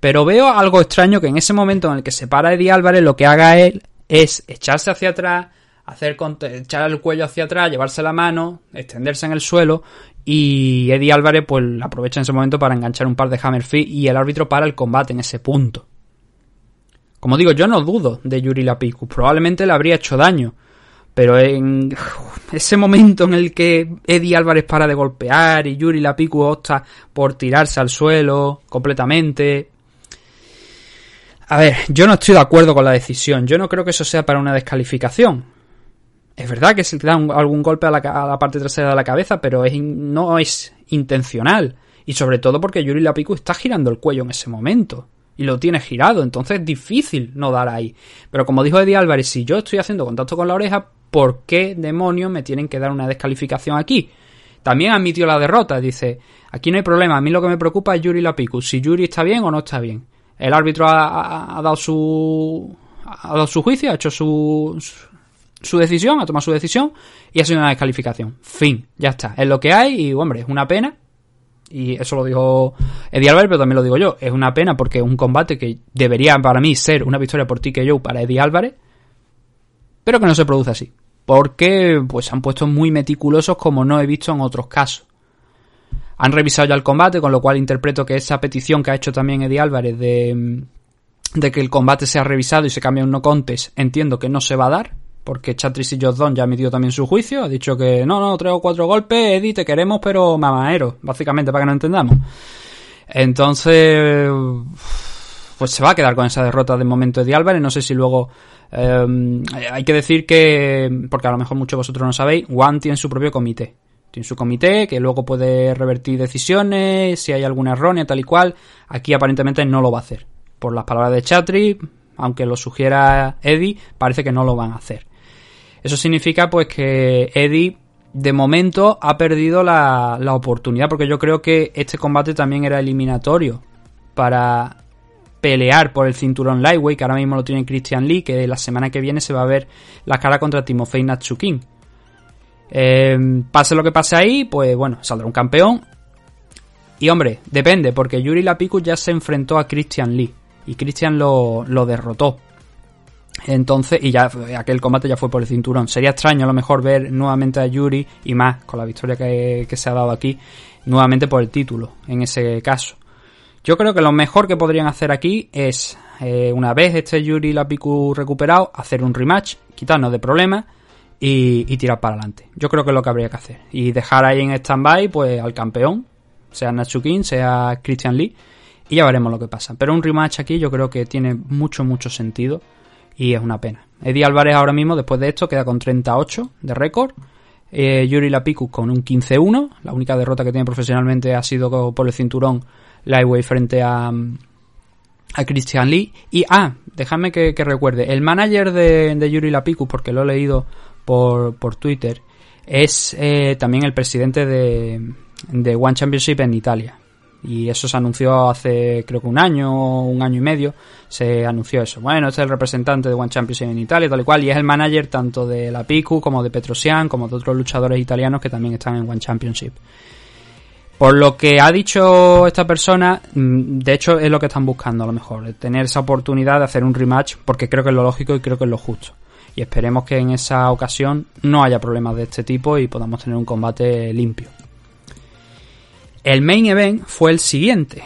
pero veo algo extraño que en ese momento en el que se para Eddie Álvarez lo que haga él es echarse hacia atrás, hacer echar el cuello hacia atrás, llevarse la mano, extenderse en el suelo y Eddie Álvarez pues aprovecha en ese momento para enganchar un par de hammer feet y el árbitro para el combate en ese punto. Como digo, yo no dudo de Yuri Lapiku, probablemente le habría hecho daño, pero en ese momento en el que Eddie Álvarez para de golpear y Yuri Lapiku opta por tirarse al suelo completamente. A ver, yo no estoy de acuerdo con la decisión. Yo no creo que eso sea para una descalificación. Es verdad que se le da algún golpe a la, a la, parte trasera de la cabeza, pero es, no es intencional. Y sobre todo porque Yuri Lapiku está girando el cuello en ese momento y lo tiene girado, entonces es difícil no dar ahí. Pero como dijo Eddie Álvarez, si yo estoy haciendo contacto con la oreja, ¿por qué demonios me tienen que dar una descalificación aquí? También admitió la derrota, dice, aquí no hay problema, a mí lo que me preocupa es Yuri Lapiku, si Yuri está bien o no está bien. El árbitro ha dado su ha dado su juicio, ha hecho su, su, su decisión, ha tomado su decisión y ha sido una descalificación. Fin, ya está, es lo que hay y hombre, es una pena, Y eso lo dijo Eddie Álvarez, pero también lo digo yo. Es una pena porque es un combate que debería para mí ser una victoria por TKO para Eddie Álvarez, pero que no se produce así. Porque pues se han puesto muy meticulosos como no he visto en otros casos. Han revisado ya el combate, con lo cual interpreto que esa petición que ha hecho también Eddie Álvarez de, de que el combate sea revisado y se cambie un no contest, entiendo que no se va a dar, porque Chatris y Jordan ya ha emitido también su juicio, ha dicho que no, no, tres o cuatro golpes, Eddie, te queremos, pero mamaero, básicamente, para que no entendamos. Entonces, pues se va a quedar con esa derrota de momento Eddie Álvarez, no sé si luego... eh, hay que decir que, porque a lo mejor muchos de vosotros no sabéis, One tiene su propio comité. Tiene su comité que luego puede revertir decisiones, si hay alguna errónea, tal y cual. Aquí aparentemente no lo va a hacer. Por las palabras de Chatri, aunque lo sugiera Eddie, parece que no lo van a hacer. Eso significa pues que Eddie de momento ha perdido la, la oportunidad porque yo creo que este combate también era eliminatorio para pelear por el cinturón lightweight que ahora mismo lo tiene Christian Lee que la semana que viene se va a ver la cara contra Timofey Natsukin. Eh, pase lo que pase ahí, pues bueno, saldrá un campeón. Y hombre, depende, porque Yuri Lapiku ya se enfrentó a Christian Lee y Christian lo, lo derrotó. Entonces, y ya aquel combate ya fue por el cinturón. Sería extraño a lo mejor ver nuevamente a Yuri y más con la victoria que, que se ha dado aquí, nuevamente por el título, en ese caso. Yo creo que lo mejor que podrían hacer aquí es, eh, una vez este Yuri Lapiku recuperado, hacer un rematch, quitarnos de problemas y, y tirar para adelante. Yo creo que es lo que habría que hacer. Y dejar ahí en stand-by pues, al campeón, sea Natsukin, sea Christian Lee, y ya veremos lo que pasa. Pero un rematch aquí yo creo que tiene mucho, mucho sentido y es una pena. Eddie Álvarez ahora mismo, después de esto, queda con 38 de récord. Eh, Yuri Lapiku con un 15-1. La única derrota que tiene profesionalmente ha sido por el cinturón Lightweight frente a, a Christian Lee. Y, ah, déjame que, que recuerde, el manager de, de, Yuri Lapiku, porque lo he leído por, por Twitter, es eh, también el presidente de, de One Championship en Italia. Y eso se anunció hace creo que un año, un año y medio, se anunció eso. Bueno, este es el representante de One Championship en Italia, tal y cual, y es el manager tanto de la Piku como de Petrosian, como de otros luchadores italianos que también están en One Championship. Por lo que ha dicho esta persona, de hecho es lo que están buscando a lo mejor, tener esa oportunidad de hacer un rematch, porque creo que es lo lógico y creo que es lo justo. Y esperemos que en esa ocasión no haya problemas de este tipo y podamos tener un combate limpio. El main event fue el siguiente,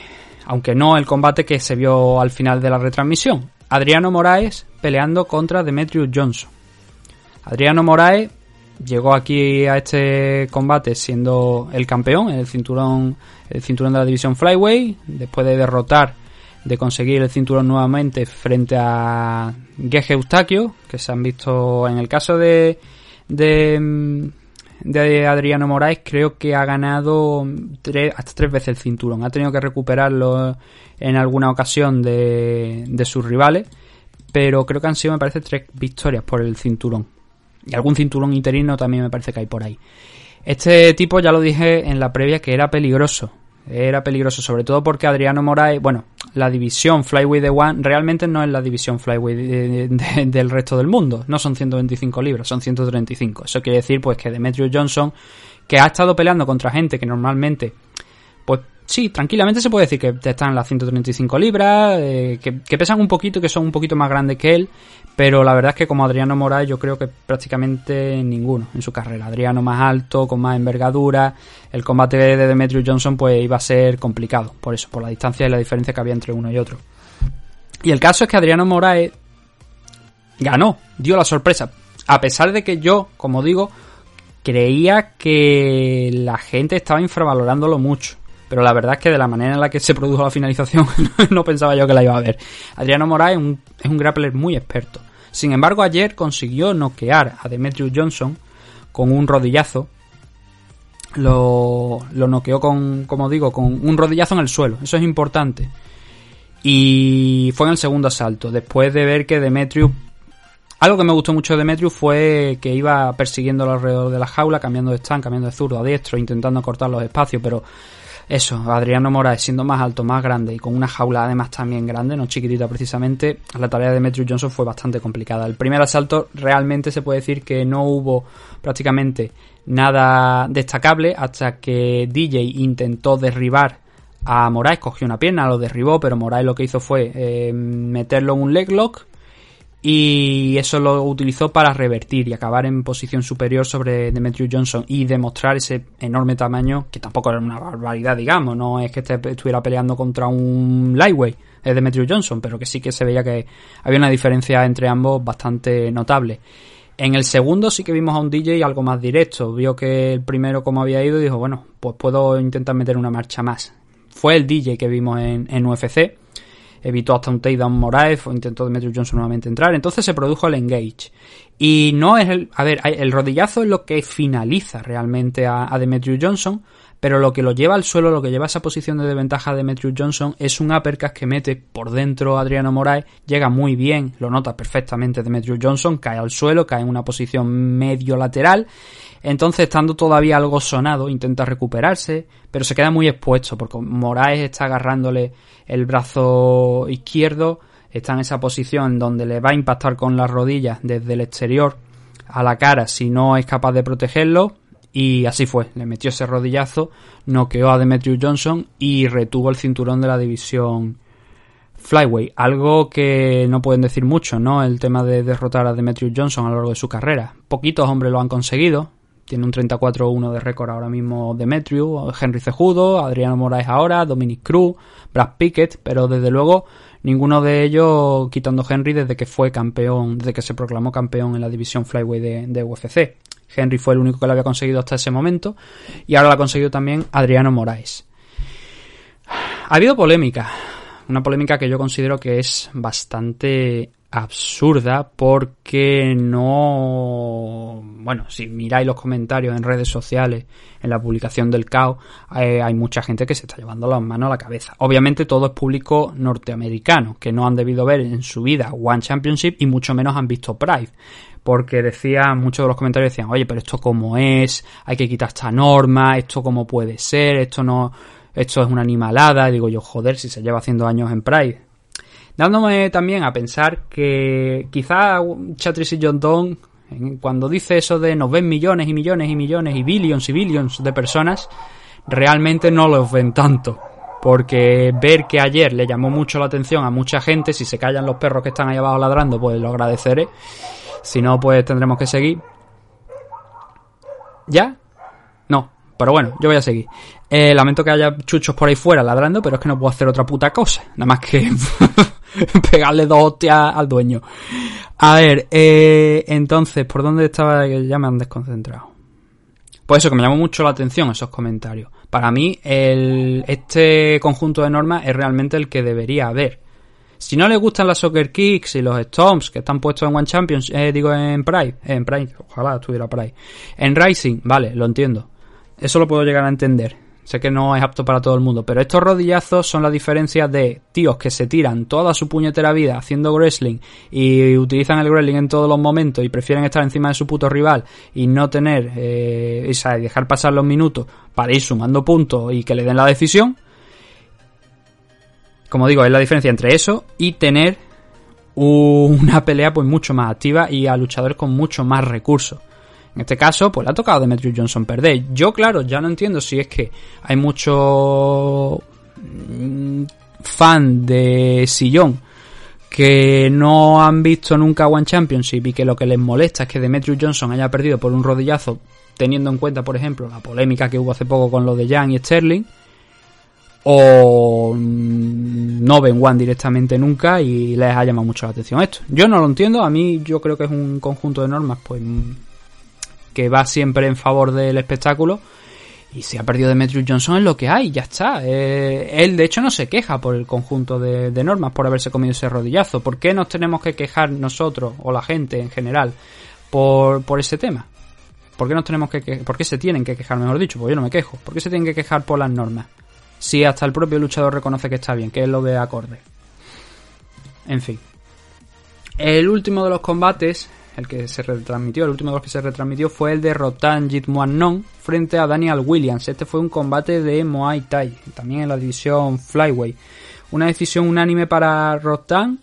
aunque no el combate que se vio al final de la retransmisión. Adriano Moraes peleando contra Demetrius Johnson. Adriano Moraes llegó aquí a este combate siendo el campeón, el cinturón, el cinturón de la división Flyway, después de derrotar, de conseguir el cinturón nuevamente frente a Gege Eustaquio, que se han visto en el caso de, de de Adriano Moraes creo que ha ganado tres, hasta tres veces el cinturón. Ha tenido que recuperarlo en alguna ocasión de, de sus rivales, pero creo que han sido, me parece, tres victorias por el cinturón. Y algún cinturón interino también me parece que hay por ahí. Este tipo ya lo dije en la previa que era peligroso. Era peligroso, sobre todo porque Adriano Moraes, bueno, la división Flyweight de One realmente no es la división Flyweight de, de, del resto del mundo. No son 125 libras, son 135. Eso quiere decir pues que Demetrius Johnson, que ha estado peleando contra gente que normalmente, pues sí, tranquilamente se puede decir que están las 135 libras, eh, que, que, pesan un poquito, que son un poquito más grandes que él, pero la verdad es que como Adriano Moraes yo creo que prácticamente ninguno en su carrera. Adriano más alto, con más envergadura, el combate de Demetrius Johnson pues iba a ser complicado, por eso, por la distancia y la diferencia que había entre uno y otro. Y el caso es que Adriano Moraes ganó, dio la sorpresa, a pesar de que yo, como digo, creía que la gente estaba infravalorándolo mucho pero la verdad es que de la manera en la que se produjo la finalización no pensaba yo que la iba a ver. Adriano Moraes es un, es grappler muy experto. Sin embargo, ayer consiguió noquear a Demetrius Johnson con un rodillazo. Lo, lo noqueó con, como digo, con un rodillazo en el suelo. Eso es importante. Y fue en el segundo asalto. Después de ver que Demetrius algo que me gustó mucho de Demetrius fue que iba persiguiéndolo alrededor de la jaula, cambiando de stand, cambiando de zurdo a diestro, intentando cortar los espacios, pero eso, Adriano Moraes siendo más alto, más grande y con una jaula además también grande, no chiquitita precisamente, la tarea de Demetrius Johnson fue bastante complicada. El primer asalto realmente se puede decir que no hubo prácticamente nada destacable hasta que DJ intentó derribar a Moraes, cogió una pierna, lo derribó, pero Moraes lo que hizo fue eh, meterlo en un leglock y eso lo utilizó para revertir y acabar en posición superior sobre Demetrius Johnson y demostrar ese enorme tamaño, que tampoco era una barbaridad, digamos, no es que este estuviera peleando contra un lightweight, es Demetrius Johnson, pero que sí que se veía que había una diferencia entre ambos bastante notable. En el segundo sí que vimos a un DJ algo más directo, vio que el primero como había ido y dijo, bueno, pues puedo intentar meter una marcha más. Fue el DJ que vimos en, en UFC, evitó hasta un takedown Moraes, o intentó Demetrius Johnson nuevamente entrar, entonces se produjo el engage. Y no es el, a ver, el rodillazo es lo que finaliza realmente a, a Demetrius Johnson, pero lo que lo lleva al suelo, lo que lleva a esa posición de desventaja a Demetrius Johnson es un uppercut que mete por dentro Adriano Moraes, llega muy bien, lo nota perfectamente Demetrius Johnson, cae al suelo, cae en una posición medio lateral, entonces estando todavía algo sonado, intenta recuperarse, pero se queda muy expuesto porque Moraes está agarrándole el brazo izquierdo, está en esa posición donde le va a impactar con las rodillas desde el exterior a la cara si no es capaz de protegerlo, y así fue, le metió ese rodillazo, noqueó a Demetrius Johnson y retuvo el cinturón de la división Flyway. Algo que no pueden decir mucho, ¿no? El tema de derrotar a Demetrius Johnson a lo largo de su carrera. Poquitos hombres lo han conseguido. Tiene un 34-1 de récord ahora mismo Demetrius, Henry Cejudo, Adriano Moraes ahora, Dominic Cruz, Brad Pickett, pero desde luego ninguno de ellos quitando Henry desde que fue campeón, desde que se proclamó campeón en la división Flyway de, de UFC. Henry fue el único que lo había conseguido hasta ese momento y ahora lo ha conseguido también Adriano Moraes. Ha habido polémica, una polémica que yo considero que es bastante absurda porque no bueno si miráis los comentarios en redes sociales en la publicación del caos eh, hay mucha gente que se está llevando las manos a la cabeza obviamente todo es público norteamericano que no han debido ver en su vida One Championship y mucho menos han visto Pride porque decía, muchos de los comentarios decían, oye, pero esto cómo es, hay que quitar esta norma, esto cómo puede ser, esto no, esto es una animalada, digo yo, joder, si se lleva haciendo años en Pride. Dándome también a pensar que quizá Chatrice y John Don, cuando dice eso de nos ven millones y millones y millones y billions y billions de personas, realmente no los ven tanto. Porque ver que ayer le llamó mucho la atención a mucha gente, si se callan los perros que están ahí abajo ladrando, pues lo agradeceré. Si no, pues tendremos que seguir. ¿Ya? No, pero bueno, yo voy a seguir. Eh, lamento que haya chuchos por ahí fuera ladrando, pero es que no puedo hacer otra puta cosa. Nada más que pegarle dos hostias al dueño. A ver, eh, entonces, ¿por dónde estaba? Ya me han desconcentrado. Pues eso, que me llamó mucho la atención esos comentarios. Para mí, el, este conjunto de normas es realmente el que debería haber. Si no le gustan las soccer kicks y los stomps que están puestos en One Champions, eh, digo en Pride, en Pride, ojalá estuviera Pride. En Rising, vale, lo entiendo. Eso lo puedo llegar a entender. Sé que no es apto para todo el mundo, pero estos rodillazos son la diferencia de tíos que se tiran toda su puñetera vida haciendo wrestling y utilizan el wrestling en todos los momentos y prefieren estar encima de su puto rival y no tener, eh, o sea, dejar pasar los minutos para ir sumando puntos y que le den la decisión. Como digo, es la diferencia entre eso y tener una pelea pues mucho más activa y a luchadores con mucho más recursos. En este caso, pues le ha tocado Demetrius Johnson perder. Yo, claro, ya no entiendo si es que hay mucho mm, fan de Sillón que no han visto nunca One Championship y que lo que les molesta es que Demetrius Johnson haya perdido por un rodillazo, teniendo en cuenta, por ejemplo, la polémica que hubo hace poco con lo de Jan y Sterling, o mm, no ven One directamente nunca y les ha llamado mucho la atención esto. Yo no lo entiendo, a mí yo creo que es un conjunto de normas pues que va siempre en favor del espectáculo. Y si ha perdido Demetrius Johnson es lo que hay, ya está. Eh, él de hecho no se queja por el conjunto de, de, normas, por haberse comido ese rodillazo. ¿Por qué nos tenemos que quejar nosotros, o la gente en general, por, por ese tema? ¿Por qué, nos tenemos que, que ¿Por qué se tienen que quejar, mejor dicho? Pues yo no me quejo. ¿Por qué se tienen que quejar por las normas? Si hasta el propio luchador reconoce que está bien, que él lo ve acorde. En fin. El último de los combates el que se retransmitió, el último de los que se retransmitió fue el de Rotan Jitmuanon frente a Daniel Williams. Este fue un combate de Muay Thai, también en la división Flyway. Una decisión unánime para Rotan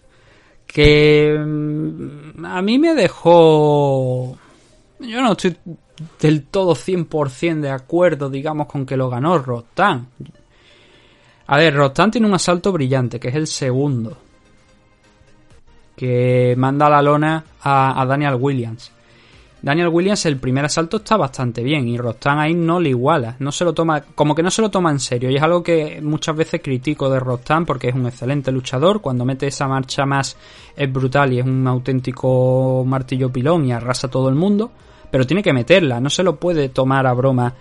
que a mí me dejó... Yo no estoy del todo 100% de acuerdo, digamos, con que lo ganó Rostan. A ver, Rostan tiene un asalto brillante, que es el segundo. Que manda la lona a, Daniel Williams. Daniel Williams el primer asalto está bastante bien y Rostan ahí no le iguala, no se lo toma, como que no se lo toma en serio y es algo que muchas veces critico de Rostan porque es un excelente luchador, cuando mete esa marcha más es brutal y es un auténtico martillo pilón y arrasa a todo el mundo, pero tiene que meterla, no se lo puede tomar a broma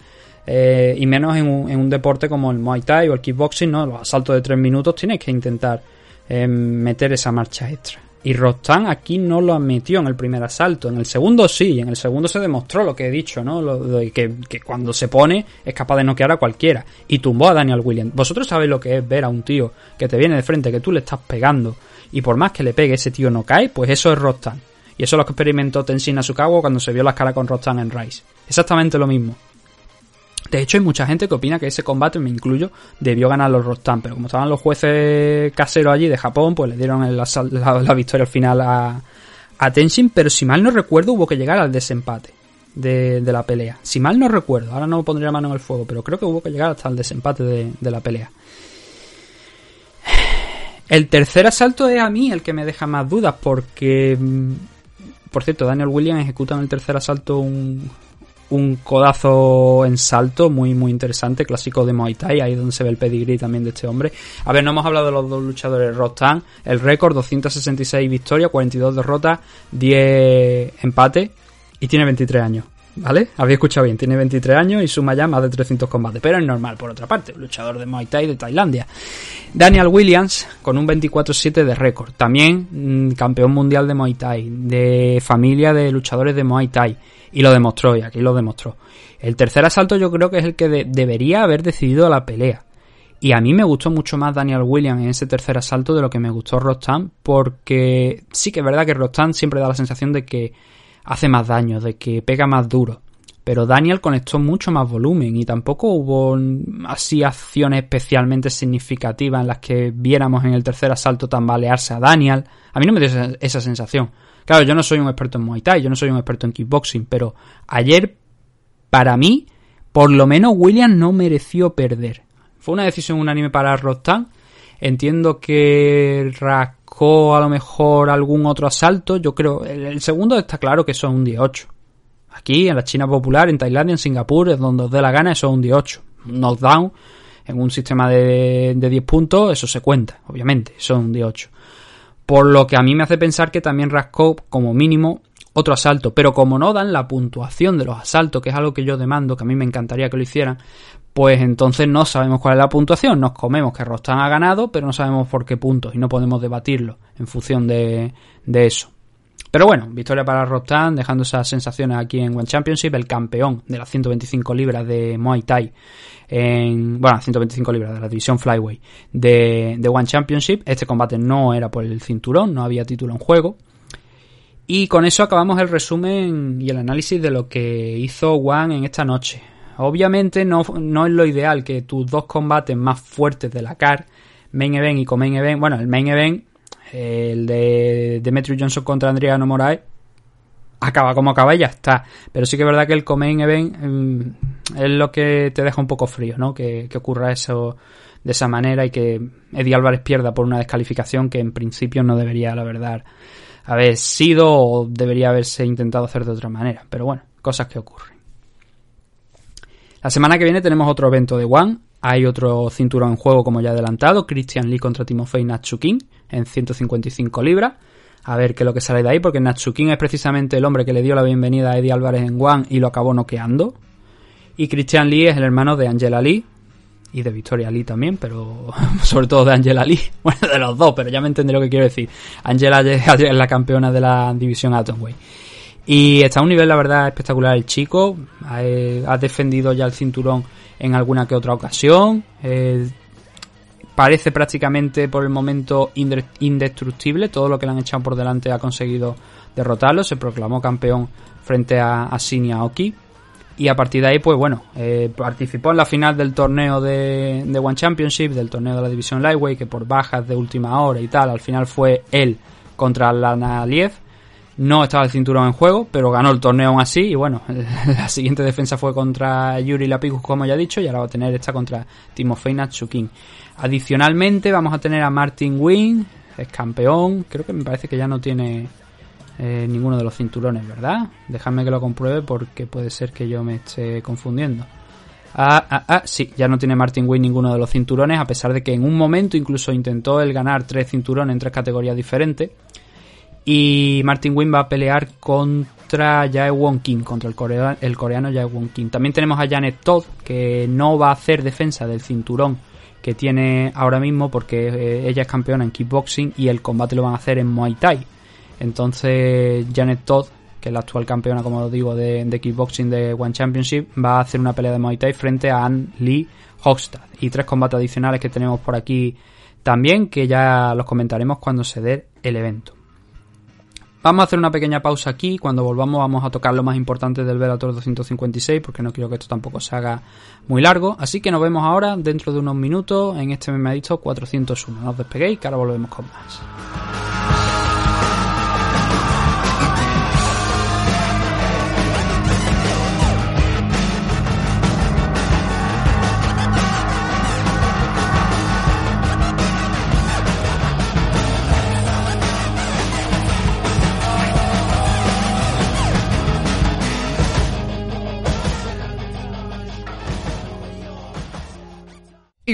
eh, y menos en un, en un deporte como el Muay Thai o el kickboxing, ¿no? Los asaltos de tres minutos tienes que intentar eh, meter esa marcha extra. Y Rostan aquí no lo metió en el primer asalto. En el segundo sí, en el segundo se demostró lo que he dicho, ¿no? Lo de que, cuando se pone es capaz de noquear a cualquiera. Y tumbó a Daniel Williams. Vosotros sabéis lo que es ver a un tío que te viene de frente, que tú le estás pegando. Y por más que le pegue, ese tío no cae, pues eso es Rostan. Y eso es lo que experimentó Tenshin Asukawa cuando se vio las caras con Rostan en Rise. Exactamente lo mismo. De hecho, hay mucha gente que opina que ese combate, me incluyo, debió ganar los Rostan, pero como estaban los jueces caseros allí de Japón, pues le dieron el la, la victoria al final a, a Tenshin, pero si mal no recuerdo hubo que llegar al desempate de, de la pelea. Si mal no recuerdo, ahora no pondría mano en el fuego, pero creo que hubo que llegar hasta el desempate de, de la pelea. El tercer asalto es a mí el que me deja más dudas, porque... mm, Por cierto, Daniel Williams ejecuta en el tercer asalto un, un codazo en salto muy muy interesante, clásico de Muay Thai, ahí donde se ve el pedigrí también de este hombre. A ver, no hemos hablado de los dos luchadores, Rostan, el récord, 266 victorias, 42 derrotas, 10 empates y tiene 23 años. ¿Vale? Había escuchado bien, tiene 23 años y suma ya más de 300 combates, pero es normal por otra parte, luchador de Muay Thai de Tailandia. Daniel Williams con un 24-7 de récord, también mm, campeón mundial de Muay Thai, de familia de luchadores de Muay Thai, y lo demostró, y aquí lo demostró. El tercer asalto yo creo que es el que de- debería haber decidido la pelea. Y a mí me gustó mucho más Daniel Williams en ese tercer asalto de lo que me gustó Rostan, porque sí que es verdad que Rostan siempre da la sensación de que hace más daño, de que pega más duro. Pero Daniel conectó mucho más volumen y tampoco hubo así acciones especialmente significativas en las que viéramos en el tercer asalto tambalearse a Daniel. A mí no me dio esa sensación. Claro, yo no soy un experto en Muay Thai, yo no soy un experto en kickboxing, pero ayer, para mí, por lo menos Williams no mereció perder. Fue una decisión unánime para Rostan. Entiendo que rascó a lo mejor algún otro asalto. Yo creo, el, segundo está claro que es un 18. Aquí, en la China popular, en Tailandia, en Singapur, es donde os dé la gana, eso es un 18. Un knockdown en un sistema de, de 10 puntos, eso se cuenta, obviamente, eso es un 18. Por lo que a mí me hace pensar que también rascó como mínimo otro asalto. Pero como no dan la puntuación de los asaltos, que es algo que yo demando, que a mí me encantaría que lo hicieran, pues entonces no sabemos cuál es la puntuación. Nos comemos que Rostan ha ganado, pero no sabemos por qué puntos y no podemos debatirlo en función de, de eso. Pero bueno, victoria para Rostan, dejando esas sensaciones aquí en One Championship, el campeón de las 125 libras de Muay Thai, en, bueno, 125 libras de la división Flyway de, One Championship. Este combate no era por el cinturón, no había título en juego. Y con eso acabamos el resumen y el análisis de lo que hizo One en esta noche. Obviamente no, no es lo ideal que tus dos combates más fuertes de la CAR, Main Event y Co-Main Event, bueno, el Main Event, el de Demetrius Johnson contra Adriano Moraes, acaba como acaba y ya está. Pero sí que es verdad que el Co-Main Event mm, es lo que te deja un poco frío, ¿no? Que, que ocurra eso de esa manera y que Eddie Álvarez pierda por una descalificación que en principio no debería, la verdad, haber sido o debería haberse intentado hacer de otra manera. Pero bueno, cosas que ocurren. La semana que viene tenemos otro evento de One. Hay otro cinturón en juego, como ya he adelantado. Christian Lee contra Timofey Natsukin en 155 libras. A ver qué es lo que sale de ahí, porque Natsukin es precisamente el hombre que le dio la bienvenida a Eddie Álvarez en One y lo acabó noqueando. Y Christian Lee es el hermano de Angela Lee y de Victoria Lee también, pero sobre todo de Angela Lee. Bueno, de los dos, pero ya me entendé lo que quiero decir. Angela es la campeona de la división Atomway. Y está a un nivel, la verdad, espectacular el chico. Ha, eh, ha defendido ya el cinturón en alguna que otra ocasión. Eh, parece prácticamente por el momento inde- indestructible. Todo lo que le han echado por delante ha conseguido derrotarlo. Se proclamó campeón frente a, a Shinya Oki. Y a partir de ahí, pues bueno, eh, participó en la final del torneo de, de One Championship, del torneo de la división Lightweight, que por bajas de última hora y tal, al final fue él contra Lana Aliev No estaba el cinturón en juego, pero ganó el torneo aún así. Y bueno, la siguiente defensa fue contra Yuri Lapicus, como ya he dicho, y ahora va a tener esta contra Timofey Natsukin. Adicionalmente, vamos a tener a Martin Wynn, es campeón. Creo que me parece que ya no tiene eh, ninguno de los cinturones, ¿verdad? Dejadme que lo compruebe porque puede ser que yo me esté confundiendo. Ah, ah, ah, sí, ya no tiene Martin Wynn ninguno de los cinturones, a pesar de que en un momento incluso intentó el ganar tres cinturones en tres categorías diferentes. Y Martin Wynn va a pelear contra Jae Won Kim, contra el, corea- el coreano Jae Won Kim. También tenemos a Janet Todd, que no va a hacer defensa del cinturón que tiene ahora mismo porque eh, ella es campeona en kickboxing y el combate lo van a hacer en Muay Thai. Entonces Janet Todd, que es la actual campeona, como digo, de, de kickboxing de One Championship, va a hacer una pelea de Muay Thai frente a Ann Lee Hogstad. Y tres combates adicionales que tenemos por aquí también, que ya los comentaremos cuando se dé el evento. Vamos a hacer una pequeña pausa aquí. Cuando volvamos vamos a tocar lo más importante del Bellator 256 porque no quiero que esto tampoco se haga muy largo. Así que nos vemos ahora dentro de unos minutos en este memadito 401. No os despeguéis que ahora volvemos con más.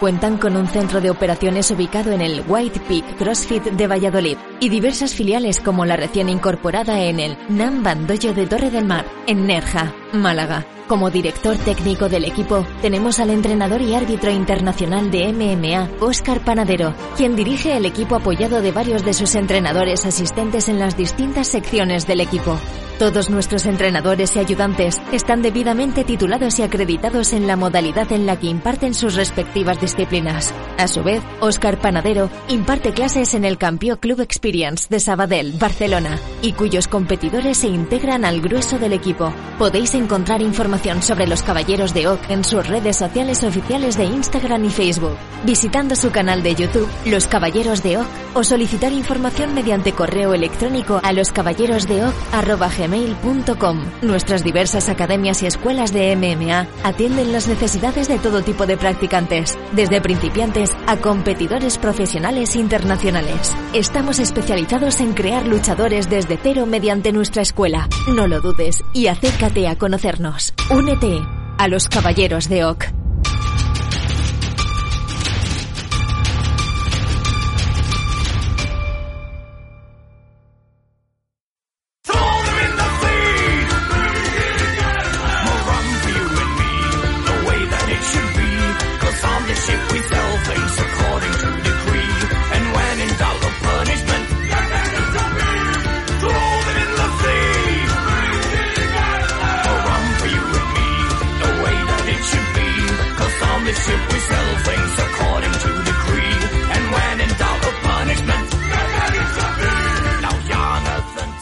cuentan con un centro de operaciones ubicado en el White Peak CrossFit de Valladolid y diversas filiales como la recién incorporada en el Nam Bandoyo de Torre del Mar, en Nerja, Málaga. Como director técnico del equipo, tenemos al entrenador y árbitro internacional de MMA, Óscar Panadero, quien dirige el equipo apoyado de varios de sus entrenadores asistentes en las distintas secciones del equipo. Todos nuestros entrenadores y ayudantes están debidamente titulados y acreditados en la modalidad en la que imparten sus respectivas disciplinas. A su vez, Óscar Panadero imparte clases en el Campeón Club Experience de Sabadell, Barcelona, y cuyos competidores se integran al grueso del equipo. Podéis encontrar información sobre los Caballeros de Oak en sus redes sociales oficiales de Instagram y Facebook, visitando su canal de YouTube, Los Caballeros de Oak, o solicitar información mediante correo electrónico a loscaballerosdeoc.gmail.com. Nuestras diversas academias y escuelas de MMA atienden las necesidades de todo tipo de practicantes, desde principiantes a competidores profesionales internacionales. Estamos especializados en crear luchadores desde cero mediante nuestra escuela. No lo dudes y acércate a conocernos. Únete a los Caballeros de Oak.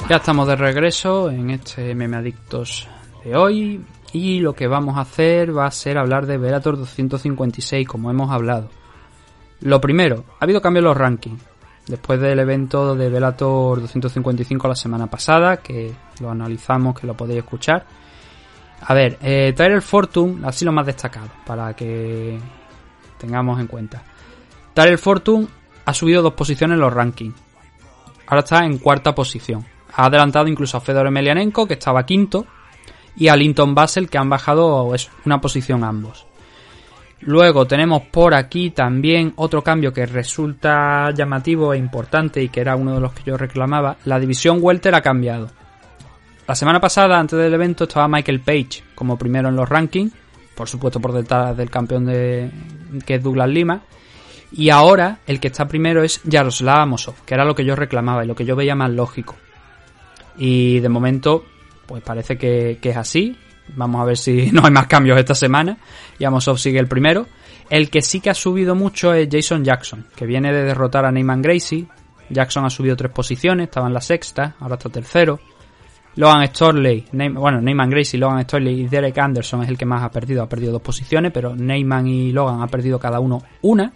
Ya estamos de regreso en este Meme Adictos de hoy y lo que vamos a hacer va a ser hablar de Velator 256 como hemos hablado. Lo primero, ha habido cambios en los rankings. Después del evento de Velator 255 la semana pasada, que lo analizamos, que lo podéis escuchar. A ver, eh, Fortune sido lo más destacado para que tengamos en cuenta. Tyler Fortune ha subido dos posiciones en los rankings. Ahora está en cuarta posición. Ha adelantado incluso a Fedor Emelianenko, que estaba quinto, y a Linton Basel, que han bajado una posición ambos. Luego tenemos por aquí también otro cambio que resulta llamativo e importante y que era uno de los que yo reclamaba. La división Welter ha cambiado. La semana pasada, antes del evento, estaba Michael Page como primero en los rankings, por supuesto por detrás del campeón de que es Douglas Lima. Y ahora el que está primero es Yaroslav Amosov, que era lo que yo reclamaba y lo que yo veía más lógico. Y de momento, pues parece que, es así. Vamos a ver si no hay más cambios esta semana. Y Amosov sigue el primero. El que sí que ha subido mucho es Jason Jackson, que viene de derrotar a Neyman Gracie. Jackson ha subido tres posiciones, estaba en la sexta, ahora está tercero. Logan Storley, bueno, Neyman Gracie, Logan Storley y Derek Anderson es el que más ha perdido, ha perdido dos posiciones, pero Neyman y Logan han perdido cada uno una.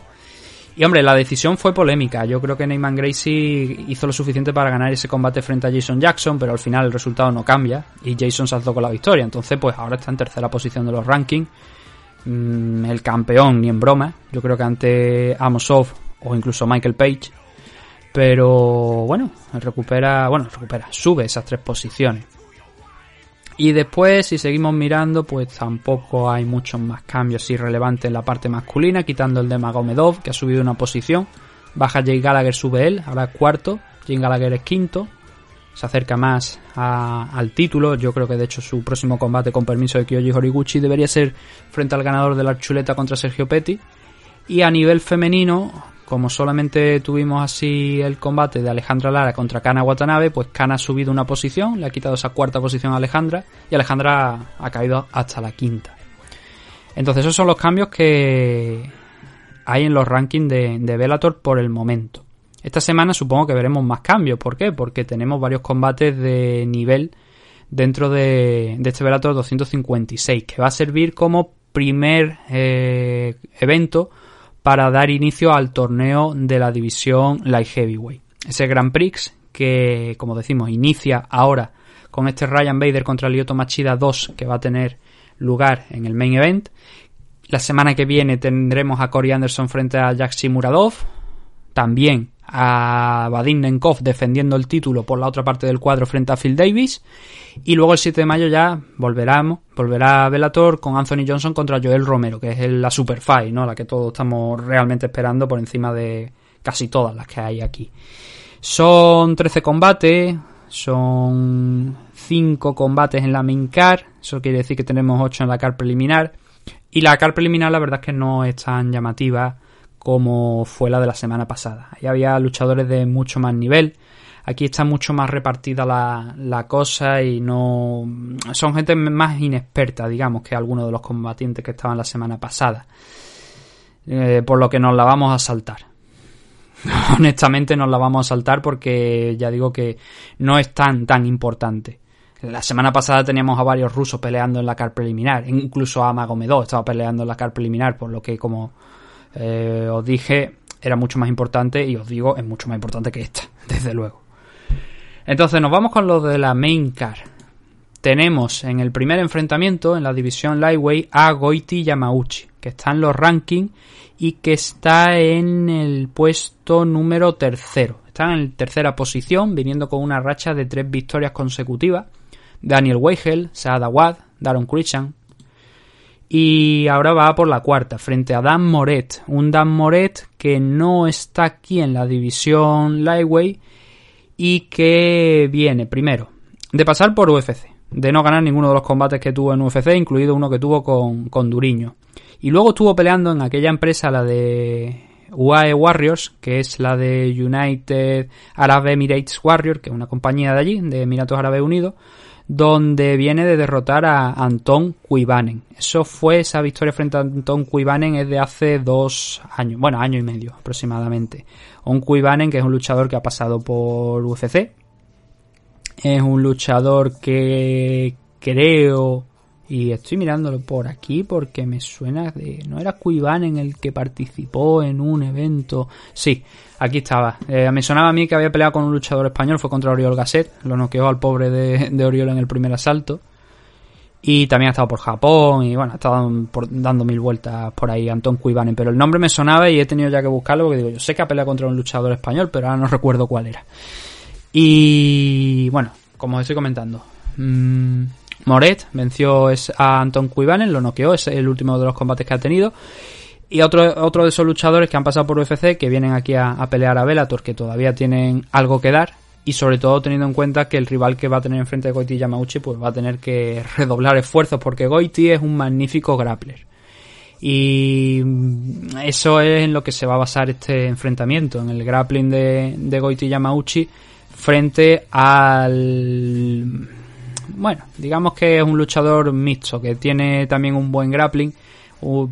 Y hombre, la decisión fue polémica. Yo creo que Neyman Gracie hizo lo suficiente para ganar ese combate frente a Jason Jackson, pero al final el resultado no cambia y Jason se alzó con la victoria. Entonces, pues ahora está en tercera posición de los rankings. Mm, el campeón, ni en broma. Yo creo que ante Amosov o incluso Michael Page. Pero bueno, recupera, bueno, recupera, sube esas tres posiciones. Y después, si seguimos mirando, pues tampoco hay muchos más cambios irrelevantes en la parte masculina, quitando el de Magomedov, que ha subido una posición. Baja Jay Gallagher, sube él, ahora es cuarto. Jay Gallagher es quinto. Se acerca más al título. Yo creo que de hecho su próximo combate con permiso de Kyoji Horiguchi debería ser frente al ganador de la chuleta contra Sergio Petty. Y a nivel femenino, como solamente tuvimos así el combate de Alejandra Lara contra Kana Watanabe, pues Kana ha subido una posición, le ha quitado esa cuarta posición a Alejandra y Alejandra ha caído hasta la quinta. Entonces esos son los cambios que hay en los rankings de, de Bellator por el momento. Esta semana supongo que veremos más cambios. ¿Por qué? Porque tenemos varios combates de nivel dentro de, este Bellator 256, que va a servir como primer eh, evento para dar inicio al torneo de la división Light Heavyweight. Ese Grand Prix que, como decimos, inicia ahora con este Ryan Bader contra Lyoto Machida 2 que va a tener lugar en el main event. La semana que viene tendremos a Corey Anderson frente a Jaxi Muradov. También a Vadim Nenkov defendiendo el título por la otra parte del cuadro frente a Phil Davis. Y luego el 7 de mayo ya volverá, volverá Bellator con Anthony Johnson contra Joel Romero, que es la super fight, ¿no? La que todos estamos realmente esperando por encima de casi todas las que hay aquí. Son 13 combates, son 5 combates en la main card, eso quiere decir que tenemos 8 en la card preliminar. Y la card preliminar la verdad es que no es tan llamativa como fue la de la semana pasada. Ahí había luchadores de mucho más nivel. Aquí está mucho más repartida la, la cosa y no... Son gente más inexperta, digamos, que algunos de los combatientes que estaban la semana pasada. Eh, por lo que nos la vamos a saltar. Honestamente nos la vamos a saltar porque ya digo que no es tan tan importante. La semana pasada teníamos a varios rusos peleando en la car preliminar, incluso a Magomedov estaba peleando en la car preliminar, por lo que como eh, os dije era mucho más importante y os digo es mucho más importante que esta, desde luego. Entonces nos vamos con lo de la main car. Tenemos en el primer enfrentamiento en la división Lightweight a Goiti Yamauchi, que está en los rankings y que está en el puesto número tercero. Está en tercera posición, viniendo con una racha de tres victorias consecutivas. Daniel Weigel, Saad Awad, Daron Christian. Y ahora va por la cuarta, frente a Dan Moret. Un Dan Moret que no está aquí en la división Lightweight y que viene, primero, de pasar por UFC, de no ganar ninguno de los combates que tuvo en UFC, incluido uno que tuvo con, con Duriño. Y luego estuvo peleando en aquella empresa, la de UAE Warriors, que es la de United Arab Emirates Warriors, que es una compañía de allí, de Emiratos Árabes Unidos, donde viene de derrotar a Anton Kuibanen. Eso fue esa victoria frente a Anton Kuibanen es de hace dos años, bueno, año y medio aproximadamente. Un Kuibanen que es un luchador que ha pasado por UFC. Es un luchador que creo y estoy mirándolo por aquí porque me suena de no era Kuibanen el que participó en un evento. Sí, aquí estaba. Eh, me sonaba a mí que había peleado con un luchador español, fue contra Oriol Gasset, lo noqueó al pobre de, Oriol en el primer asalto. Y también ha estado por Japón y bueno, ha estado por- dando mil vueltas por ahí Anton Kuibanen. Pero el nombre me sonaba y he tenido ya que buscarlo porque digo, yo sé que ha peleado contra un luchador español, pero ahora no recuerdo cuál era. Y bueno, como os estoy comentando, mm, Moret venció a Anton Kuibanen, lo noqueó, es el último de los combates que ha tenido. Y otro, otro de esos luchadores que han pasado por UFC, que vienen aquí a, pelear a Bellator, que todavía tienen algo que dar. Y sobre todo teniendo en cuenta que el rival que va a tener enfrente de Goiti Yamauchi, pues va a tener que redoblar esfuerzos, porque Goiti es un magnífico grappler. Y eso es en lo que se va a basar este enfrentamiento, en el grappling de, de Goiti Yamauchi frente al... Bueno, digamos que es un luchador mixto, que tiene también un buen grappling,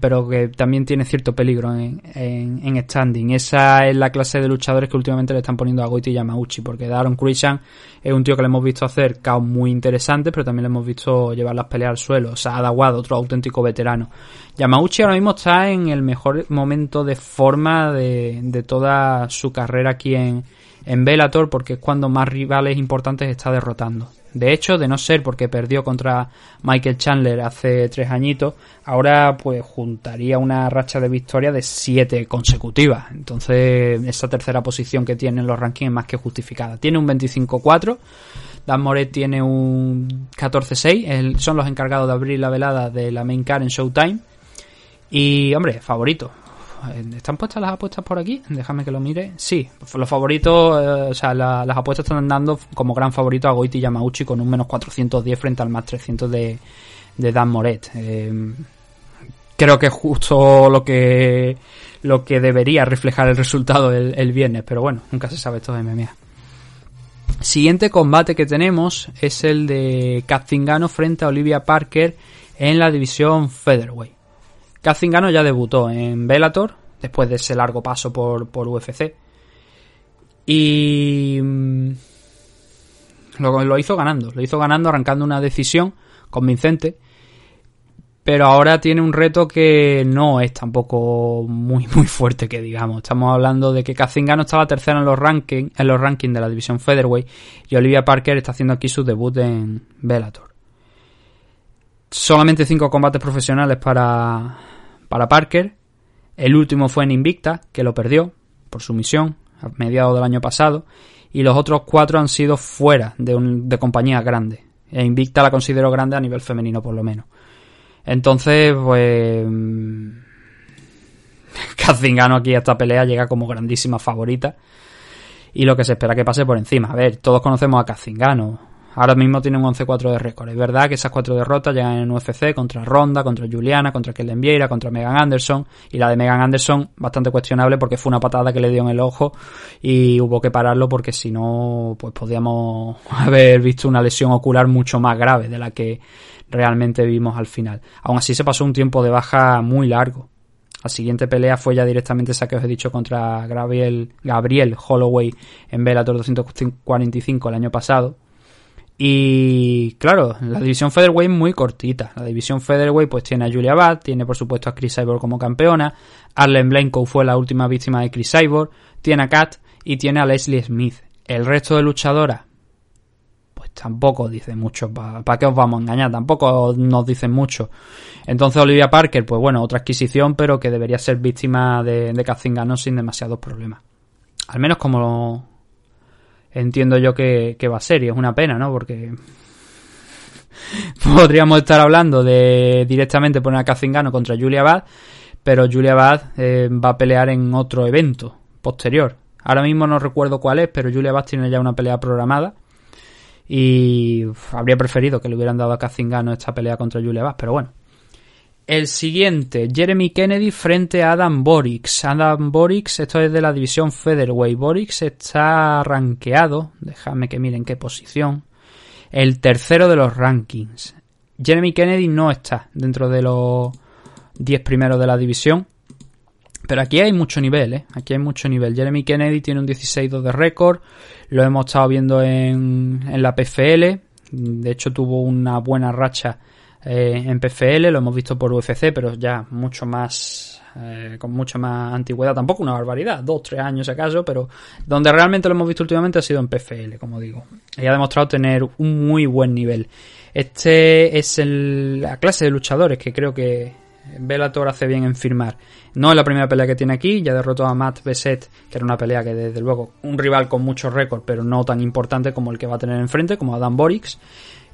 pero que también tiene cierto peligro en, en, en standing. Esa es la clase de luchadores que últimamente le están poniendo a Goiti Yamauchi, porque Daron Christian es un tío que le hemos visto hacer caos muy interesantes, pero también le hemos visto llevar las peleas al suelo. O sea, Adawado, otro auténtico veterano. Yamauchi ahora mismo está en el mejor momento de forma de, de toda su carrera aquí en, en Bellator, porque es cuando más rivales importantes está derrotando. De hecho, de no ser porque perdió contra Michael Chandler hace tres añitos, ahora pues juntaría una racha de victorias de siete consecutivas. Entonces, esa tercera posición que tiene en los rankings es más que justificada. Tiene un 25-4. Dan Moret tiene un 14-6. el- Son los encargados de abrir la velada de la main car en Showtime. Y, hombre, favorito. Eh, ¿Están puestas las apuestas por aquí? Déjame que lo mire. Sí, los favoritos, eh, o sea, la- las apuestas están dando como gran favorito a Goiti Yamauchi con un menos 410 frente al más 300 de, de Dan Moret. Eh, creo que es justo lo que lo que debería reflejar el resultado el, viernes, pero bueno, nunca se sabe esto de MMA. Siguiente combate que tenemos es el de Kat Zingano frente a Olivia Parker en la división Featherweight. Kat Zingano ya debutó en Bellator después de ese largo paso por, por UFC. Y mm, lo, lo hizo ganando, lo hizo ganando arrancando una decisión convincente. Pero ahora tiene un reto que no es tampoco muy muy fuerte que digamos. Estamos hablando de que Kazingano está la tercera en los rankings en los rankings de la división Featherweight y Olivia Parker está haciendo aquí su debut en Bellator. Solamente cinco combates profesionales para para Parker. El último fue en Invicta, que lo perdió por sumisión a mediados del año pasado. Y los otros cuatro han sido fuera de, un, de compañías grandes. E Invicta la considero grande a nivel femenino, por lo menos. Entonces, pues. Kazingano aquí a esta pelea llega como grandísima favorita. Y lo que se espera que pase por encima. A ver, todos conocemos a Kazingano. Ahora mismo tiene un 11-4 de récord. Es verdad que esas cuatro derrotas llegan en UFC contra Ronda, contra Juliana, contra Kellen Vieira, contra Megan Anderson. Y la de Megan Anderson, bastante cuestionable porque fue una patada que le dio en el ojo y hubo que pararlo porque si no, pues podíamos haber visto una lesión ocular mucho más grave de la que realmente vimos al final. Aún así se pasó un tiempo de baja muy largo. La siguiente pelea fue ya directamente esa que os he dicho contra Gabriel, Gabriel Holloway en Bellator 245 el año pasado. Y claro, la división Featherweight muy cortita. La división Featherweight pues tiene a Julia Bad, tiene por supuesto a Chris Cyborg como campeona, Arlen Blanco fue la última víctima de Chris Cyborg, tiene a Kat y tiene a Leslie Smith. El resto de luchadoras pues tampoco dice mucho. ¿Para qué os vamos a engañar? Tampoco nos dicen mucho. Entonces Olivia Parker, pues bueno, otra adquisición, pero que debería ser víctima de, de Kazingano sin demasiados problemas. Al menos como entiendo yo que, que va a ser, y es una pena, ¿no? Porque podríamos estar hablando de directamente poner a Kazingano contra Julia Bad, pero Julia Bad eh, va a pelear en otro evento posterior. Ahora mismo no recuerdo cuál es, pero Julia Bad tiene ya una pelea programada. Y habría preferido que le hubieran dado a Kazingano esta pelea contra Julia Bad, pero bueno. El siguiente, Jeremy Kennedy frente a Adam Borix. Adam Borix, esto es de la división Featherweight. Borix está rankeado, déjame que miren qué posición. El tercero de los rankings. Jeremy Kennedy no está dentro de los 10 primeros de la división. Pero aquí hay mucho nivel, ¿eh? Aquí hay mucho nivel. Jeremy Kennedy tiene un 16-2 de récord. Lo hemos estado viendo en, en la PFL. De hecho, tuvo una buena racha eh, en PFL. Lo hemos visto por UFC, pero ya mucho más. Eh, con mucha más antigüedad. Tampoco una barbaridad. Dos, tres años acaso. Pero donde realmente lo hemos visto últimamente ha sido en PFL, como digo. Y ha demostrado tener un muy buen nivel. Este es el, la clase de luchadores que creo que Bellator hace bien en firmar. No es la primera pelea que tiene aquí, ya derrotó a Matt Besset, que era una pelea que desde luego un rival con mucho récord, pero no tan importante como el que va a tener enfrente, como Adam Borix.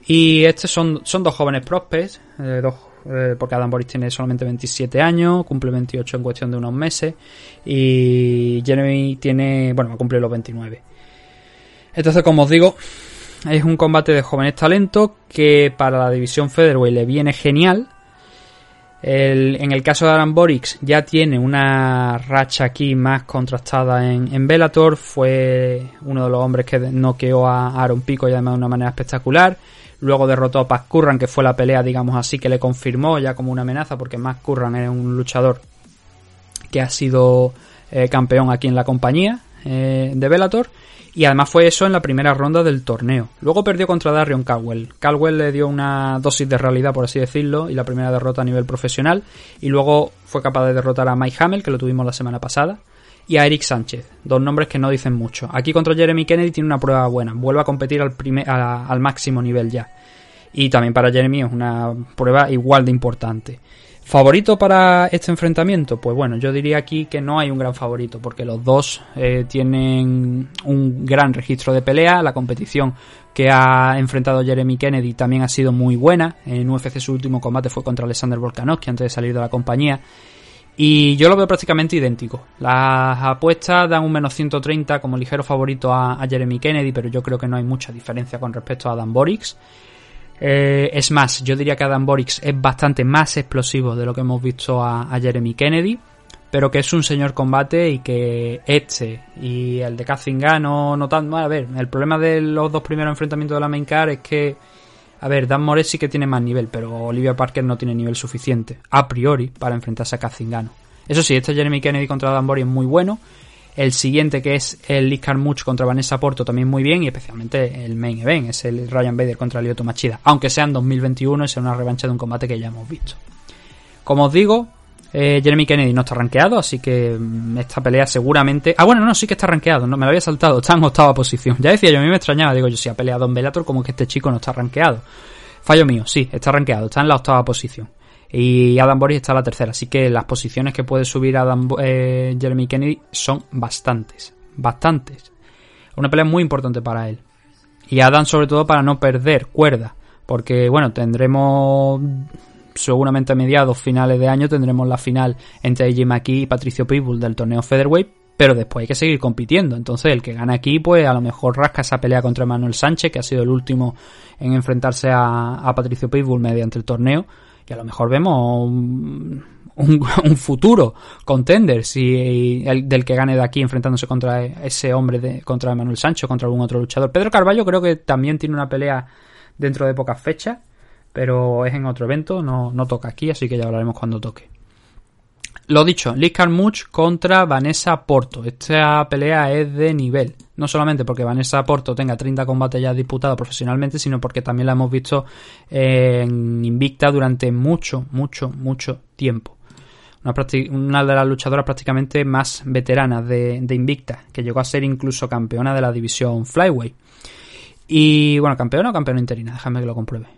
Y estos son, son dos jóvenes prospects, eh, dos, eh, porque Adam Borix tiene solamente 27 años, cumple 28 en cuestión de unos meses, y Jeremy tiene, bueno, cumplir los 29. Entonces, como os digo, es un combate de jóvenes talentos que para la división Featherweight le viene genial, El- en el caso de Alan Borix ya tiene una racha aquí más contrastada en, en Bellator. Fue uno de los hombres que noqueó a Aaron Pico y además de una manera espectacular. Luego derrotó a Paz Curran, que fue la pelea, digamos así, que le confirmó ya como una amenaza, porque Matt Curran es un luchador que ha sido eh, campeón aquí en la compañía eh, de Bellator. Y además fue eso en la primera ronda del torneo. Luego perdió contra Darion Caldwell. Caldwell le dio una dosis de realidad, por así decirlo, y la primera derrota a nivel profesional. Y luego fue capaz de derrotar a Mike Hamel, que lo tuvimos la semana pasada. Y a Eric Sánchez, dos nombres que no dicen mucho. Aquí contra Jeremy Kennedy tiene una prueba buena. Vuelve a competir al, primer, a- al máximo nivel ya. Y también para Jeremy es una prueba igual de importante. ¿Favorito para este enfrentamiento? Pues bueno, yo diría aquí que no hay un gran favorito, porque los dos eh, tienen un gran registro de pelea. La competición que ha enfrentado Jeremy Kennedy también ha sido muy buena. En UFC su último combate fue contra Alexander Volkanovski antes de salir de la compañía. Y yo lo veo prácticamente idéntico. Las apuestas dan un menos 130 como ligero favorito a, Jeremy Kennedy, pero yo creo que no hay mucha diferencia con respecto a Dan Borix. Eh, es más, yo diría que Adam Borix es bastante más explosivo de lo que hemos visto a, Jeremy Kennedy, pero que es un señor combate y que este y el de Kazinga no, no tan. A ver, el problema de los dos primeros enfrentamientos de la main card es que, a ver, Dan Moret sí que tiene más nivel, pero Olivia Parker no tiene nivel suficiente, a priori, para enfrentarse a Kazingano. Eso sí, este Jeremy Kennedy contra Dan Borix es muy bueno. El siguiente, que es el Liz Carmouche contra Vanessa Porto, también muy bien. Y especialmente el main event, es el Ryan Bader contra Lyoto Machida. Aunque sea en 2021 y sea una revancha de un combate que ya hemos visto. Como os digo, eh, Jeremy Kennedy no está rankeado, así que mm, esta pelea seguramente. Ah, bueno, no, sí que está rankeado, no me lo había saltado, está en octava posición. Ya decía yo, a mí me extrañaba, digo yo, si ha peleado en Bellator, como que este chico no está rankeado. Fallo mío, sí, está rankeado, está en la octava posición. Y Adam Boris está en la tercera, así que las posiciones que puede subir Adam, eh, Jeremy Kennedy son bastantes, bastantes. Una pelea muy importante para él. Y Adam sobre todo para no perder cuerda, porque bueno, tendremos seguramente a mediados finales de año tendremos la final entre AJ McKee y Patricio Pitbull del torneo Featherweight, pero después hay que seguir compitiendo. Entonces, el que gana aquí, pues a lo mejor rasca esa pelea contra Manuel Sánchez, que ha sido el último en enfrentarse a, Patricio Pitbull mediante el torneo. Y a lo mejor vemos un, futuro contender si el, del que gane de aquí enfrentándose contra ese hombre de, contra Manuel Sánchez contra algún otro luchador. Pedro Carballo creo que también tiene una pelea dentro de pocas fechas, pero es en otro evento, no, no toca aquí, así que ya hablaremos cuando toque. Lo dicho, Liz Carmouche contra Vanessa Porto. Esta pelea es de nivel. No solamente porque Vanessa Porto tenga 30 combates ya disputados profesionalmente, sino porque también la hemos visto en Invicta durante mucho, mucho, mucho tiempo. Una, de las luchadoras prácticamente más veteranas de, de Invicta, que llegó a ser incluso campeona de la división Flyway. Y bueno, campeona o campeona interina, déjame que lo compruebe.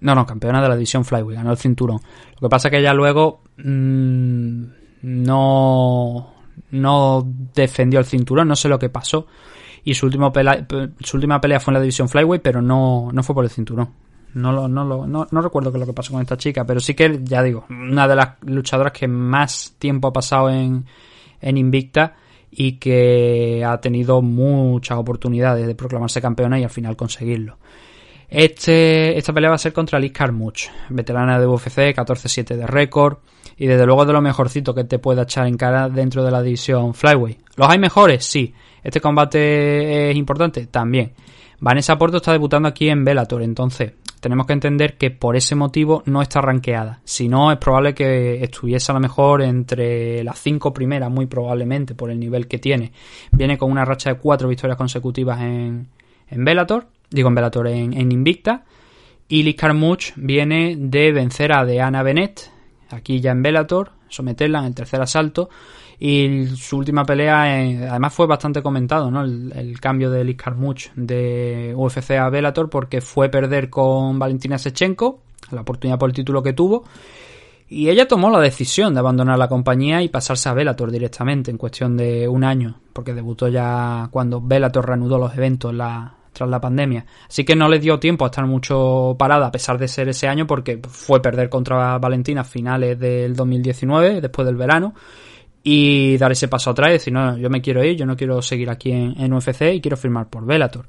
No, no, campeona de la división Flyway, ganó el cinturón. Lo que pasa es que ella luego mm, no, no defendió el cinturón, no sé lo que pasó. Y su, último pela- pe- su última pelea fue en la división Flyway, pero no, no fue por el cinturón. No, lo, no, lo, no recuerdo qué es lo que pasó con esta chica, pero sí que, ya digo, una de las luchadoras que más tiempo ha pasado en, en Invicta y que ha tenido muchas oportunidades de proclamarse campeona y al final conseguirlo. Este, esta pelea va a ser contra Liz Carmouche, veterana de UFC, 14-7 de récord y desde luego de lo mejorcito que te pueda echar en cara dentro de la división Flyway. ¿Los hay mejores? Sí. ¿Este combate es importante? También. Vanessa Porto está debutando aquí en Bellator, entonces tenemos que entender que por ese motivo no está rankeada. Si no, es probable que estuviese a lo mejor entre las cinco primeras, muy probablemente, por el nivel que tiene. Viene con una racha de cuatro victorias consecutivas en, en Bellator, digo en Bellator, en, en Invicta. Y Liz Carmouche viene de vencer a Deanna Bennett, aquí ya en Bellator, someterla en el tercer asalto. Y su última pelea, eh, además fue bastante comentado, ¿no? El, cambio de Liz Carmouche de UFC a Bellator porque fue perder con Valentina Sechenko, la oportunidad por el título que tuvo. Y ella tomó la decisión de abandonar la compañía y pasarse a Bellator directamente en cuestión de un año, porque debutó ya cuando Bellator reanudó los eventos la- tras la pandemia. Así que no le dio tiempo a estar mucho parada a pesar de ser ese año porque fue perder contra Valentina a finales del 2019, después del verano, y dar ese paso atrás y decir, no, yo me quiero ir, yo no quiero seguir aquí en, en UFC y quiero firmar por Bellator.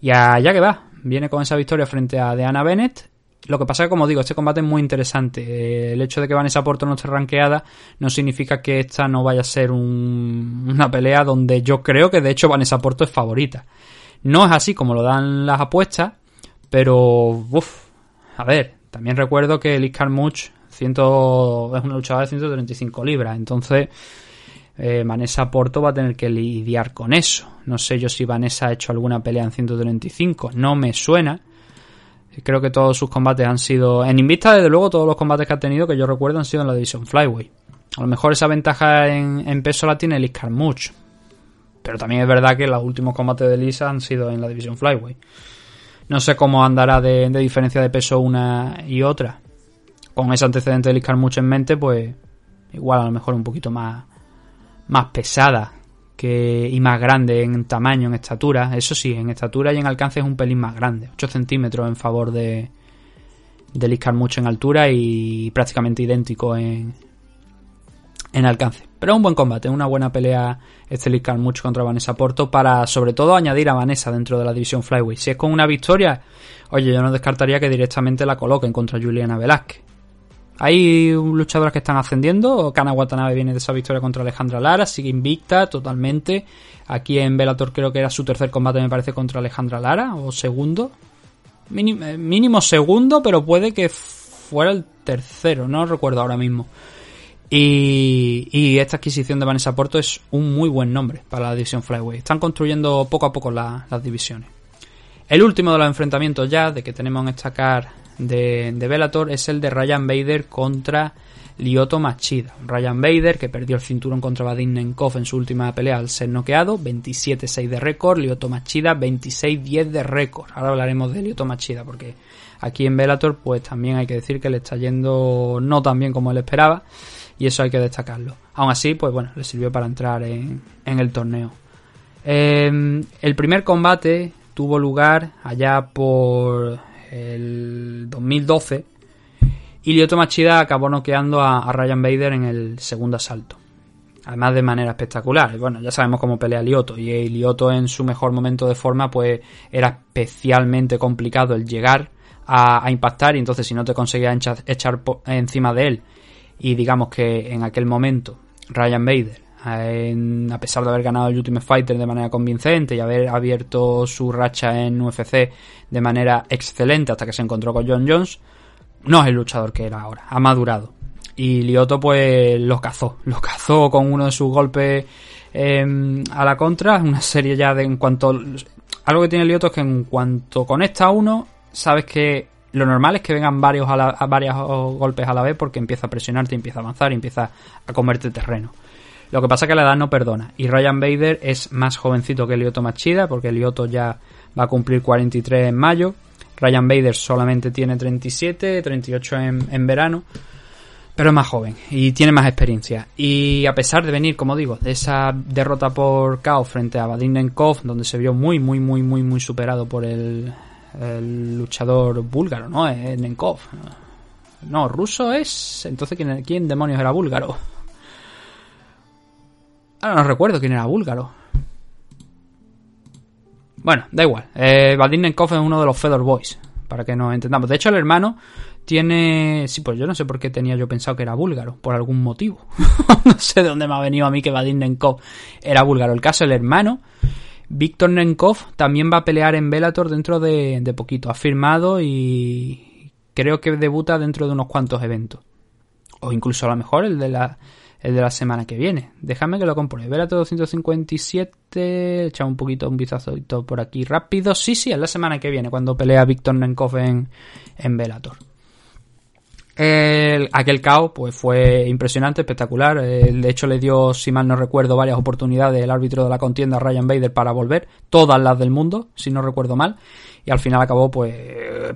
Y allá que va, viene con esa victoria frente a Deanna Bennett Lo que pasa es que, como digo, este combate es muy interesante. Eh, el hecho de que Vanessa Porto no esté rankeada no significa que esta no vaya a ser un- una pelea donde yo creo que de hecho Vanessa Porto es favorita. No es así como lo dan las apuestas, pero uff, a ver, también recuerdo que Liz Carmouche 100 es una luchadora de 135 libras, entonces eh, Vanessa Porto va a tener que lidiar con eso. No sé yo si Vanessa ha hecho alguna pelea en 135, no me suena. Creo que todos sus combates han sido. En Invista, desde luego, todos los combates que ha tenido que yo recuerdo han sido en la división Flyway. A lo mejor esa ventaja en, peso la tiene Liz Carmouche. Pero también es verdad que los últimos combates de Lisa han sido en la división Flyway. No sé cómo andará de, diferencia de peso una y otra. Con ese antecedente de Liz Carmouche en mente, pues igual a lo mejor un poquito más, más pesada que, y más grande en tamaño, en estatura. Eso sí, en estatura y en alcance es un pelín más grande. 8 centímetros en favor de, de Liz Carmouche en altura y prácticamente idéntico en, en alcance. Pero un buen combate, una buena pelea este Liz Carmouche contra Vanessa Porto para sobre todo añadir a Vanessa dentro de la división Flyway. Si es con una victoria, oye, yo no descartaría que directamente la coloquen contra Juliana Velázquez. Hay luchadoras que están ascendiendo. Kana Watanabe viene de esa victoria contra Alejandra Lara. Sigue invicta totalmente. Aquí en Bellator creo que era su tercer combate, me parece, contra Alejandra Lara. O segundo. Mínimo, eh, mínimo segundo, pero puede que fuera el tercero. No recuerdo ahora mismo. Y, y esta adquisición de Vanessa Porto es un muy buen nombre para la división Flyway. Están construyendo poco a poco la- las divisiones. El último de los enfrentamientos ya, de que tenemos en esta car de, de Bellator, es el de Ryan Bader contra Lyoto Machida. Ryan Bader, que perdió el cinturón contra Vadim Nenkov en su última pelea al ser noqueado, 27-6 de récord, Lyoto Machida 26-10 de récord. Ahora hablaremos de Lyoto Machida, porque aquí en Bellator, pues también hay que decir que le está yendo no tan bien como él esperaba, y eso hay que destacarlo. Aún así, pues bueno, le sirvió para entrar en, el torneo. Eh, el primer combate tuvo lugar allá por el 2012 y Lyoto Machida acabó noqueando a, Ryan Bader en el segundo asalto. Además de manera espectacular. Bueno, ya sabemos cómo pelea Lyoto y Lyoto en su mejor momento de forma pues era especialmente complicado el llegar a, impactar y entonces si no te conseguía encha- echar encima de él y digamos que en aquel momento Ryan Bader a pesar de haber ganado el Ultimate Fighter de manera convincente y haber abierto su racha en UFC de manera excelente hasta que se encontró con John Jones, no es el luchador que era ahora, ha madurado. Y Lioto pues lo cazó, lo cazó con uno de sus golpes eh, a la contra, una serie ya de en cuanto... Algo que tiene Lioto es que en cuanto conecta uno, sabes que lo normal es que vengan varios, varios golpes a la vez porque empieza a presionarte, empieza a avanzar y empieza a comerte terreno. Lo que pasa es que la edad no perdona. Y Ryan Bader es más jovencito que Lyoto Machida, porque Lyoto ya va a cumplir 43 en mayo. Ryan Bader solamente tiene 37, 38 en, en verano. Pero es más joven y tiene más experiencia. Y a pesar de venir, como digo, de esa derrota por KO frente a Nenkov, donde se vio muy, muy, muy, muy, muy superado por el, el luchador búlgaro, ¿no? Es Nenkov. No, ruso es. Entonces, ¿quién, quién demonios era búlgaro? Ahora no recuerdo quién era búlgaro. Bueno, da igual. Eh, Vadim Nenkov es uno de los Fedor Boys, para que nos entendamos. De hecho, el hermano tiene... Sí, pues yo no sé por qué tenía yo pensado que era búlgaro, por algún motivo. no sé de dónde me ha venido a mí que Vadim Nenkov era búlgaro. El caso, el hermano, Víctor Nenkov, también va a pelear en Bellator dentro de, poquito. Ha firmado y creo que debuta dentro de unos cuantos eventos. O incluso a lo mejor el de la el de la semana que viene. Déjame que lo compruebe. Velator 257. Echamos un poquito un vistazo por aquí rápido. Sí, sí, es la semana que viene cuando pelea Víctor Nenkov en, en Velator. El, aquel KO pues fue impresionante, espectacular. Eh, de hecho, le dio, si mal no recuerdo, varias oportunidades el árbitro de la contienda, Ryan Bader, para volver. Todas las del mundo, si no recuerdo mal. Y al final acabó, pues,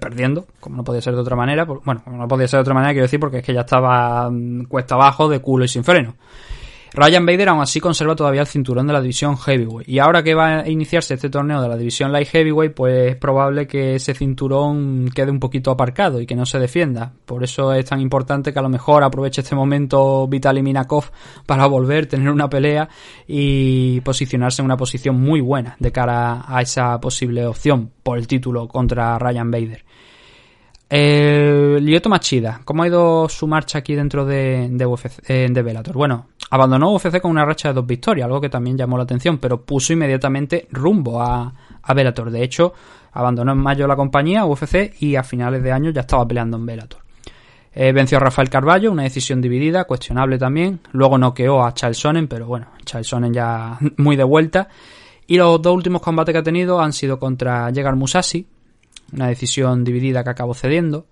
perdiendo, como no podía ser de otra manera. Bueno, como no podía ser de otra manera, quiero decir, porque es que ya estaba mm, cuesta abajo, de culo y sin freno. Ryan Bader aún así conserva todavía el cinturón de la división Heavyweight. Y ahora que va a iniciarse este torneo de la división Light Heavyweight, pues es probable que ese cinturón quede un poquito aparcado y que no se defienda. Por eso es tan importante que a lo mejor aproveche este momento Vitaly Minakov para volver, tener una pelea y posicionarse en una posición muy buena de cara a esa posible opción por el título contra Ryan Bader. El Lyoto Machida, ¿cómo ha ido su marcha aquí dentro de, de, UFC, eh, de Bellator? Bueno, abandonó UFC con una racha de dos victorias, algo que también llamó la atención, pero puso inmediatamente rumbo a, a Bellator. De hecho, abandonó en mayo la compañía, UFC, y a finales de año ya estaba peleando en Bellator. Eh, venció a Rafael Carballo, una decisión dividida, cuestionable también. Luego noqueó a Charles Sonnen, pero bueno, Charles Sonnen ya muy de vuelta. Y los dos últimos combates que ha tenido han sido contra Yegar Musashi, una decisión dividida que acabó cediendo.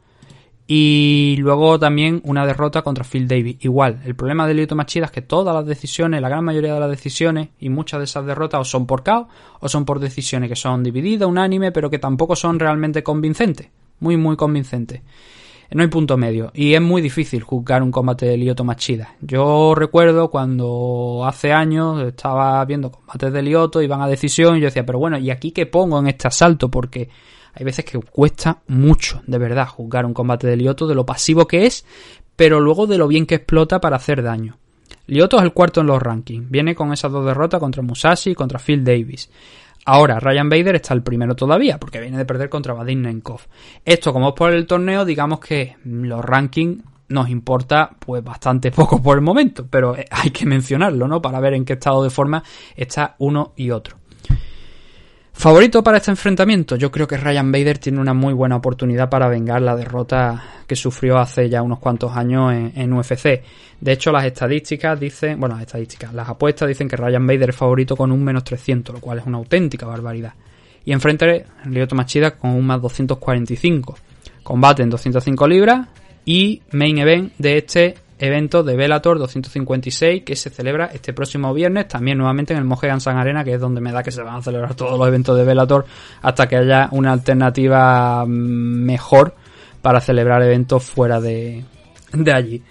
Y luego también una derrota contra Phil Davis. Igual, el problema de Lyoto Machida es que todas las decisiones, la gran mayoría de las decisiones y muchas de esas derrotas o son por KO o son por decisiones que son divididas, unánime, pero que tampoco son realmente convincentes. Muy, muy convincentes. No hay punto medio y es muy difícil juzgar un combate de Lyoto Machida. Yo recuerdo cuando hace años estaba viendo combates de Lyoto, iban a decisión y yo decía, pero bueno, ¿y aquí qué pongo en este asalto? Porque hay veces que cuesta mucho, de verdad, juzgar un combate de Lyoto, de lo pasivo que es, pero luego de lo bien que explota para hacer daño. Lyoto es el cuarto en los rankings, viene con esas dos derrotas contra Musashi y contra Phil Davis. Ahora, Ryan Bader está el primero todavía, porque viene de perder contra Vadim Nenkov. Esto, como es por el torneo, digamos que los rankings nos importa pues bastante poco por el momento, pero hay que mencionarlo, ¿no? Para ver en qué estado de forma está uno y otro. Favorito para este enfrentamiento, yo creo que Ryan Bader tiene una muy buena oportunidad para vengar la derrota que sufrió hace ya unos cuantos años en, UFC. De hecho, las estadísticas dicen, bueno, las estadísticas, las apuestas dicen que Ryan Bader es favorito con un menos 300, lo cual es una auténtica barbaridad. Y enfrente Lyoto Machida con un más 245. Combate en 205 libras y main event de este evento de Bellator 256 que se celebra este próximo viernes también nuevamente en el Mohegan Sun Arena que es donde me da que se van a celebrar todos los eventos de Bellator hasta que haya una alternativa mejor para celebrar eventos fuera de, de allí.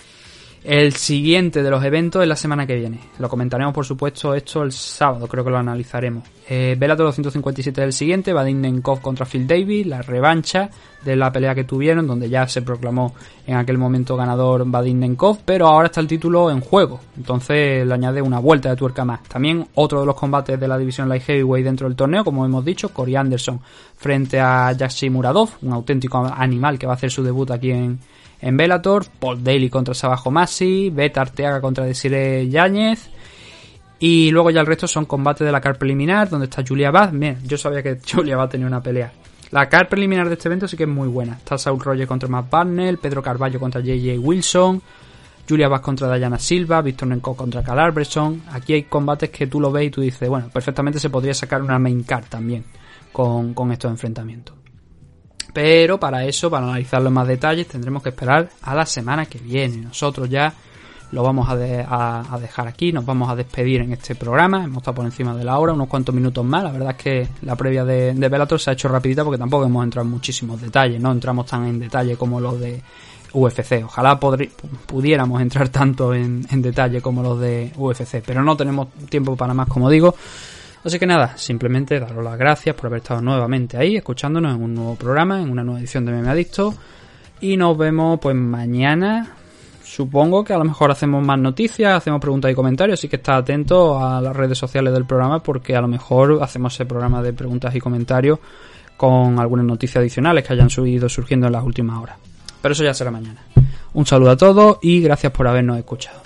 El siguiente de los eventos es la semana que viene. Lo comentaremos, por supuesto, esto el sábado, creo que lo analizaremos. Eh, Bellator 257 es el siguiente, Vadim Nenkov contra Phil Davis, la revancha de la pelea que tuvieron, donde ya se proclamó en aquel momento ganador Vadim Nenkov, pero ahora está el título en juego, entonces le añade una vuelta de tuerca más. También otro de los combates de la división Light Heavyweight dentro del torneo, como hemos dicho, Corey Anderson frente a Yashi Muradov, un auténtico animal que va a hacer su debut aquí en, en Bellator, Paul Daly contra Sabajo Masi, Beta Arteaga contra Desiree Yáñez. Y luego ya el resto son combates de la car preliminar, donde está Julia Bath. Bien, yo sabía que Julia Bath tenía una pelea. La car preliminar de este evento sí que es muy buena. Está Saul Roger contra Matt Barnell, Pedro Carballo contra JJ Wilson, Julia Bath contra Diana Silva, Víctor Nenko contra Cal Arbreson. Aquí hay combates que tú lo ves y tú dices, bueno, perfectamente se podría sacar una main card también con estos enfrentamientos. Pero para eso, para analizarlo en más detalles, tendremos que esperar a la semana que viene. Nosotros ya lo vamos a, de, a, a, dejar aquí, nos vamos a despedir en este programa. Hemos estado por encima de la hora, unos cuantos minutos más. La verdad es que la previa de, de se ha hecho rapidita porque tampoco hemos entrado en muchísimos detalles, no entramos tan en detalle como los de UFC. Ojalá pudiéramos entrar tanto en detalle como los de UFC, pero no tenemos tiempo para más, como digo. Así que nada, simplemente daros las gracias por haber estado nuevamente ahí, escuchándonos en un nuevo programa, en una nueva edición de Meme Adicto. Y nos vemos pues mañana. Supongo que a lo mejor hacemos más noticias, hacemos preguntas y comentarios, así que está atento a las redes sociales del programa porque a lo mejor hacemos ese programa de preguntas y comentarios con algunas noticias adicionales que hayan ido surgiendo en las últimas horas. Pero eso ya será mañana. Un saludo a todos y gracias por habernos escuchado.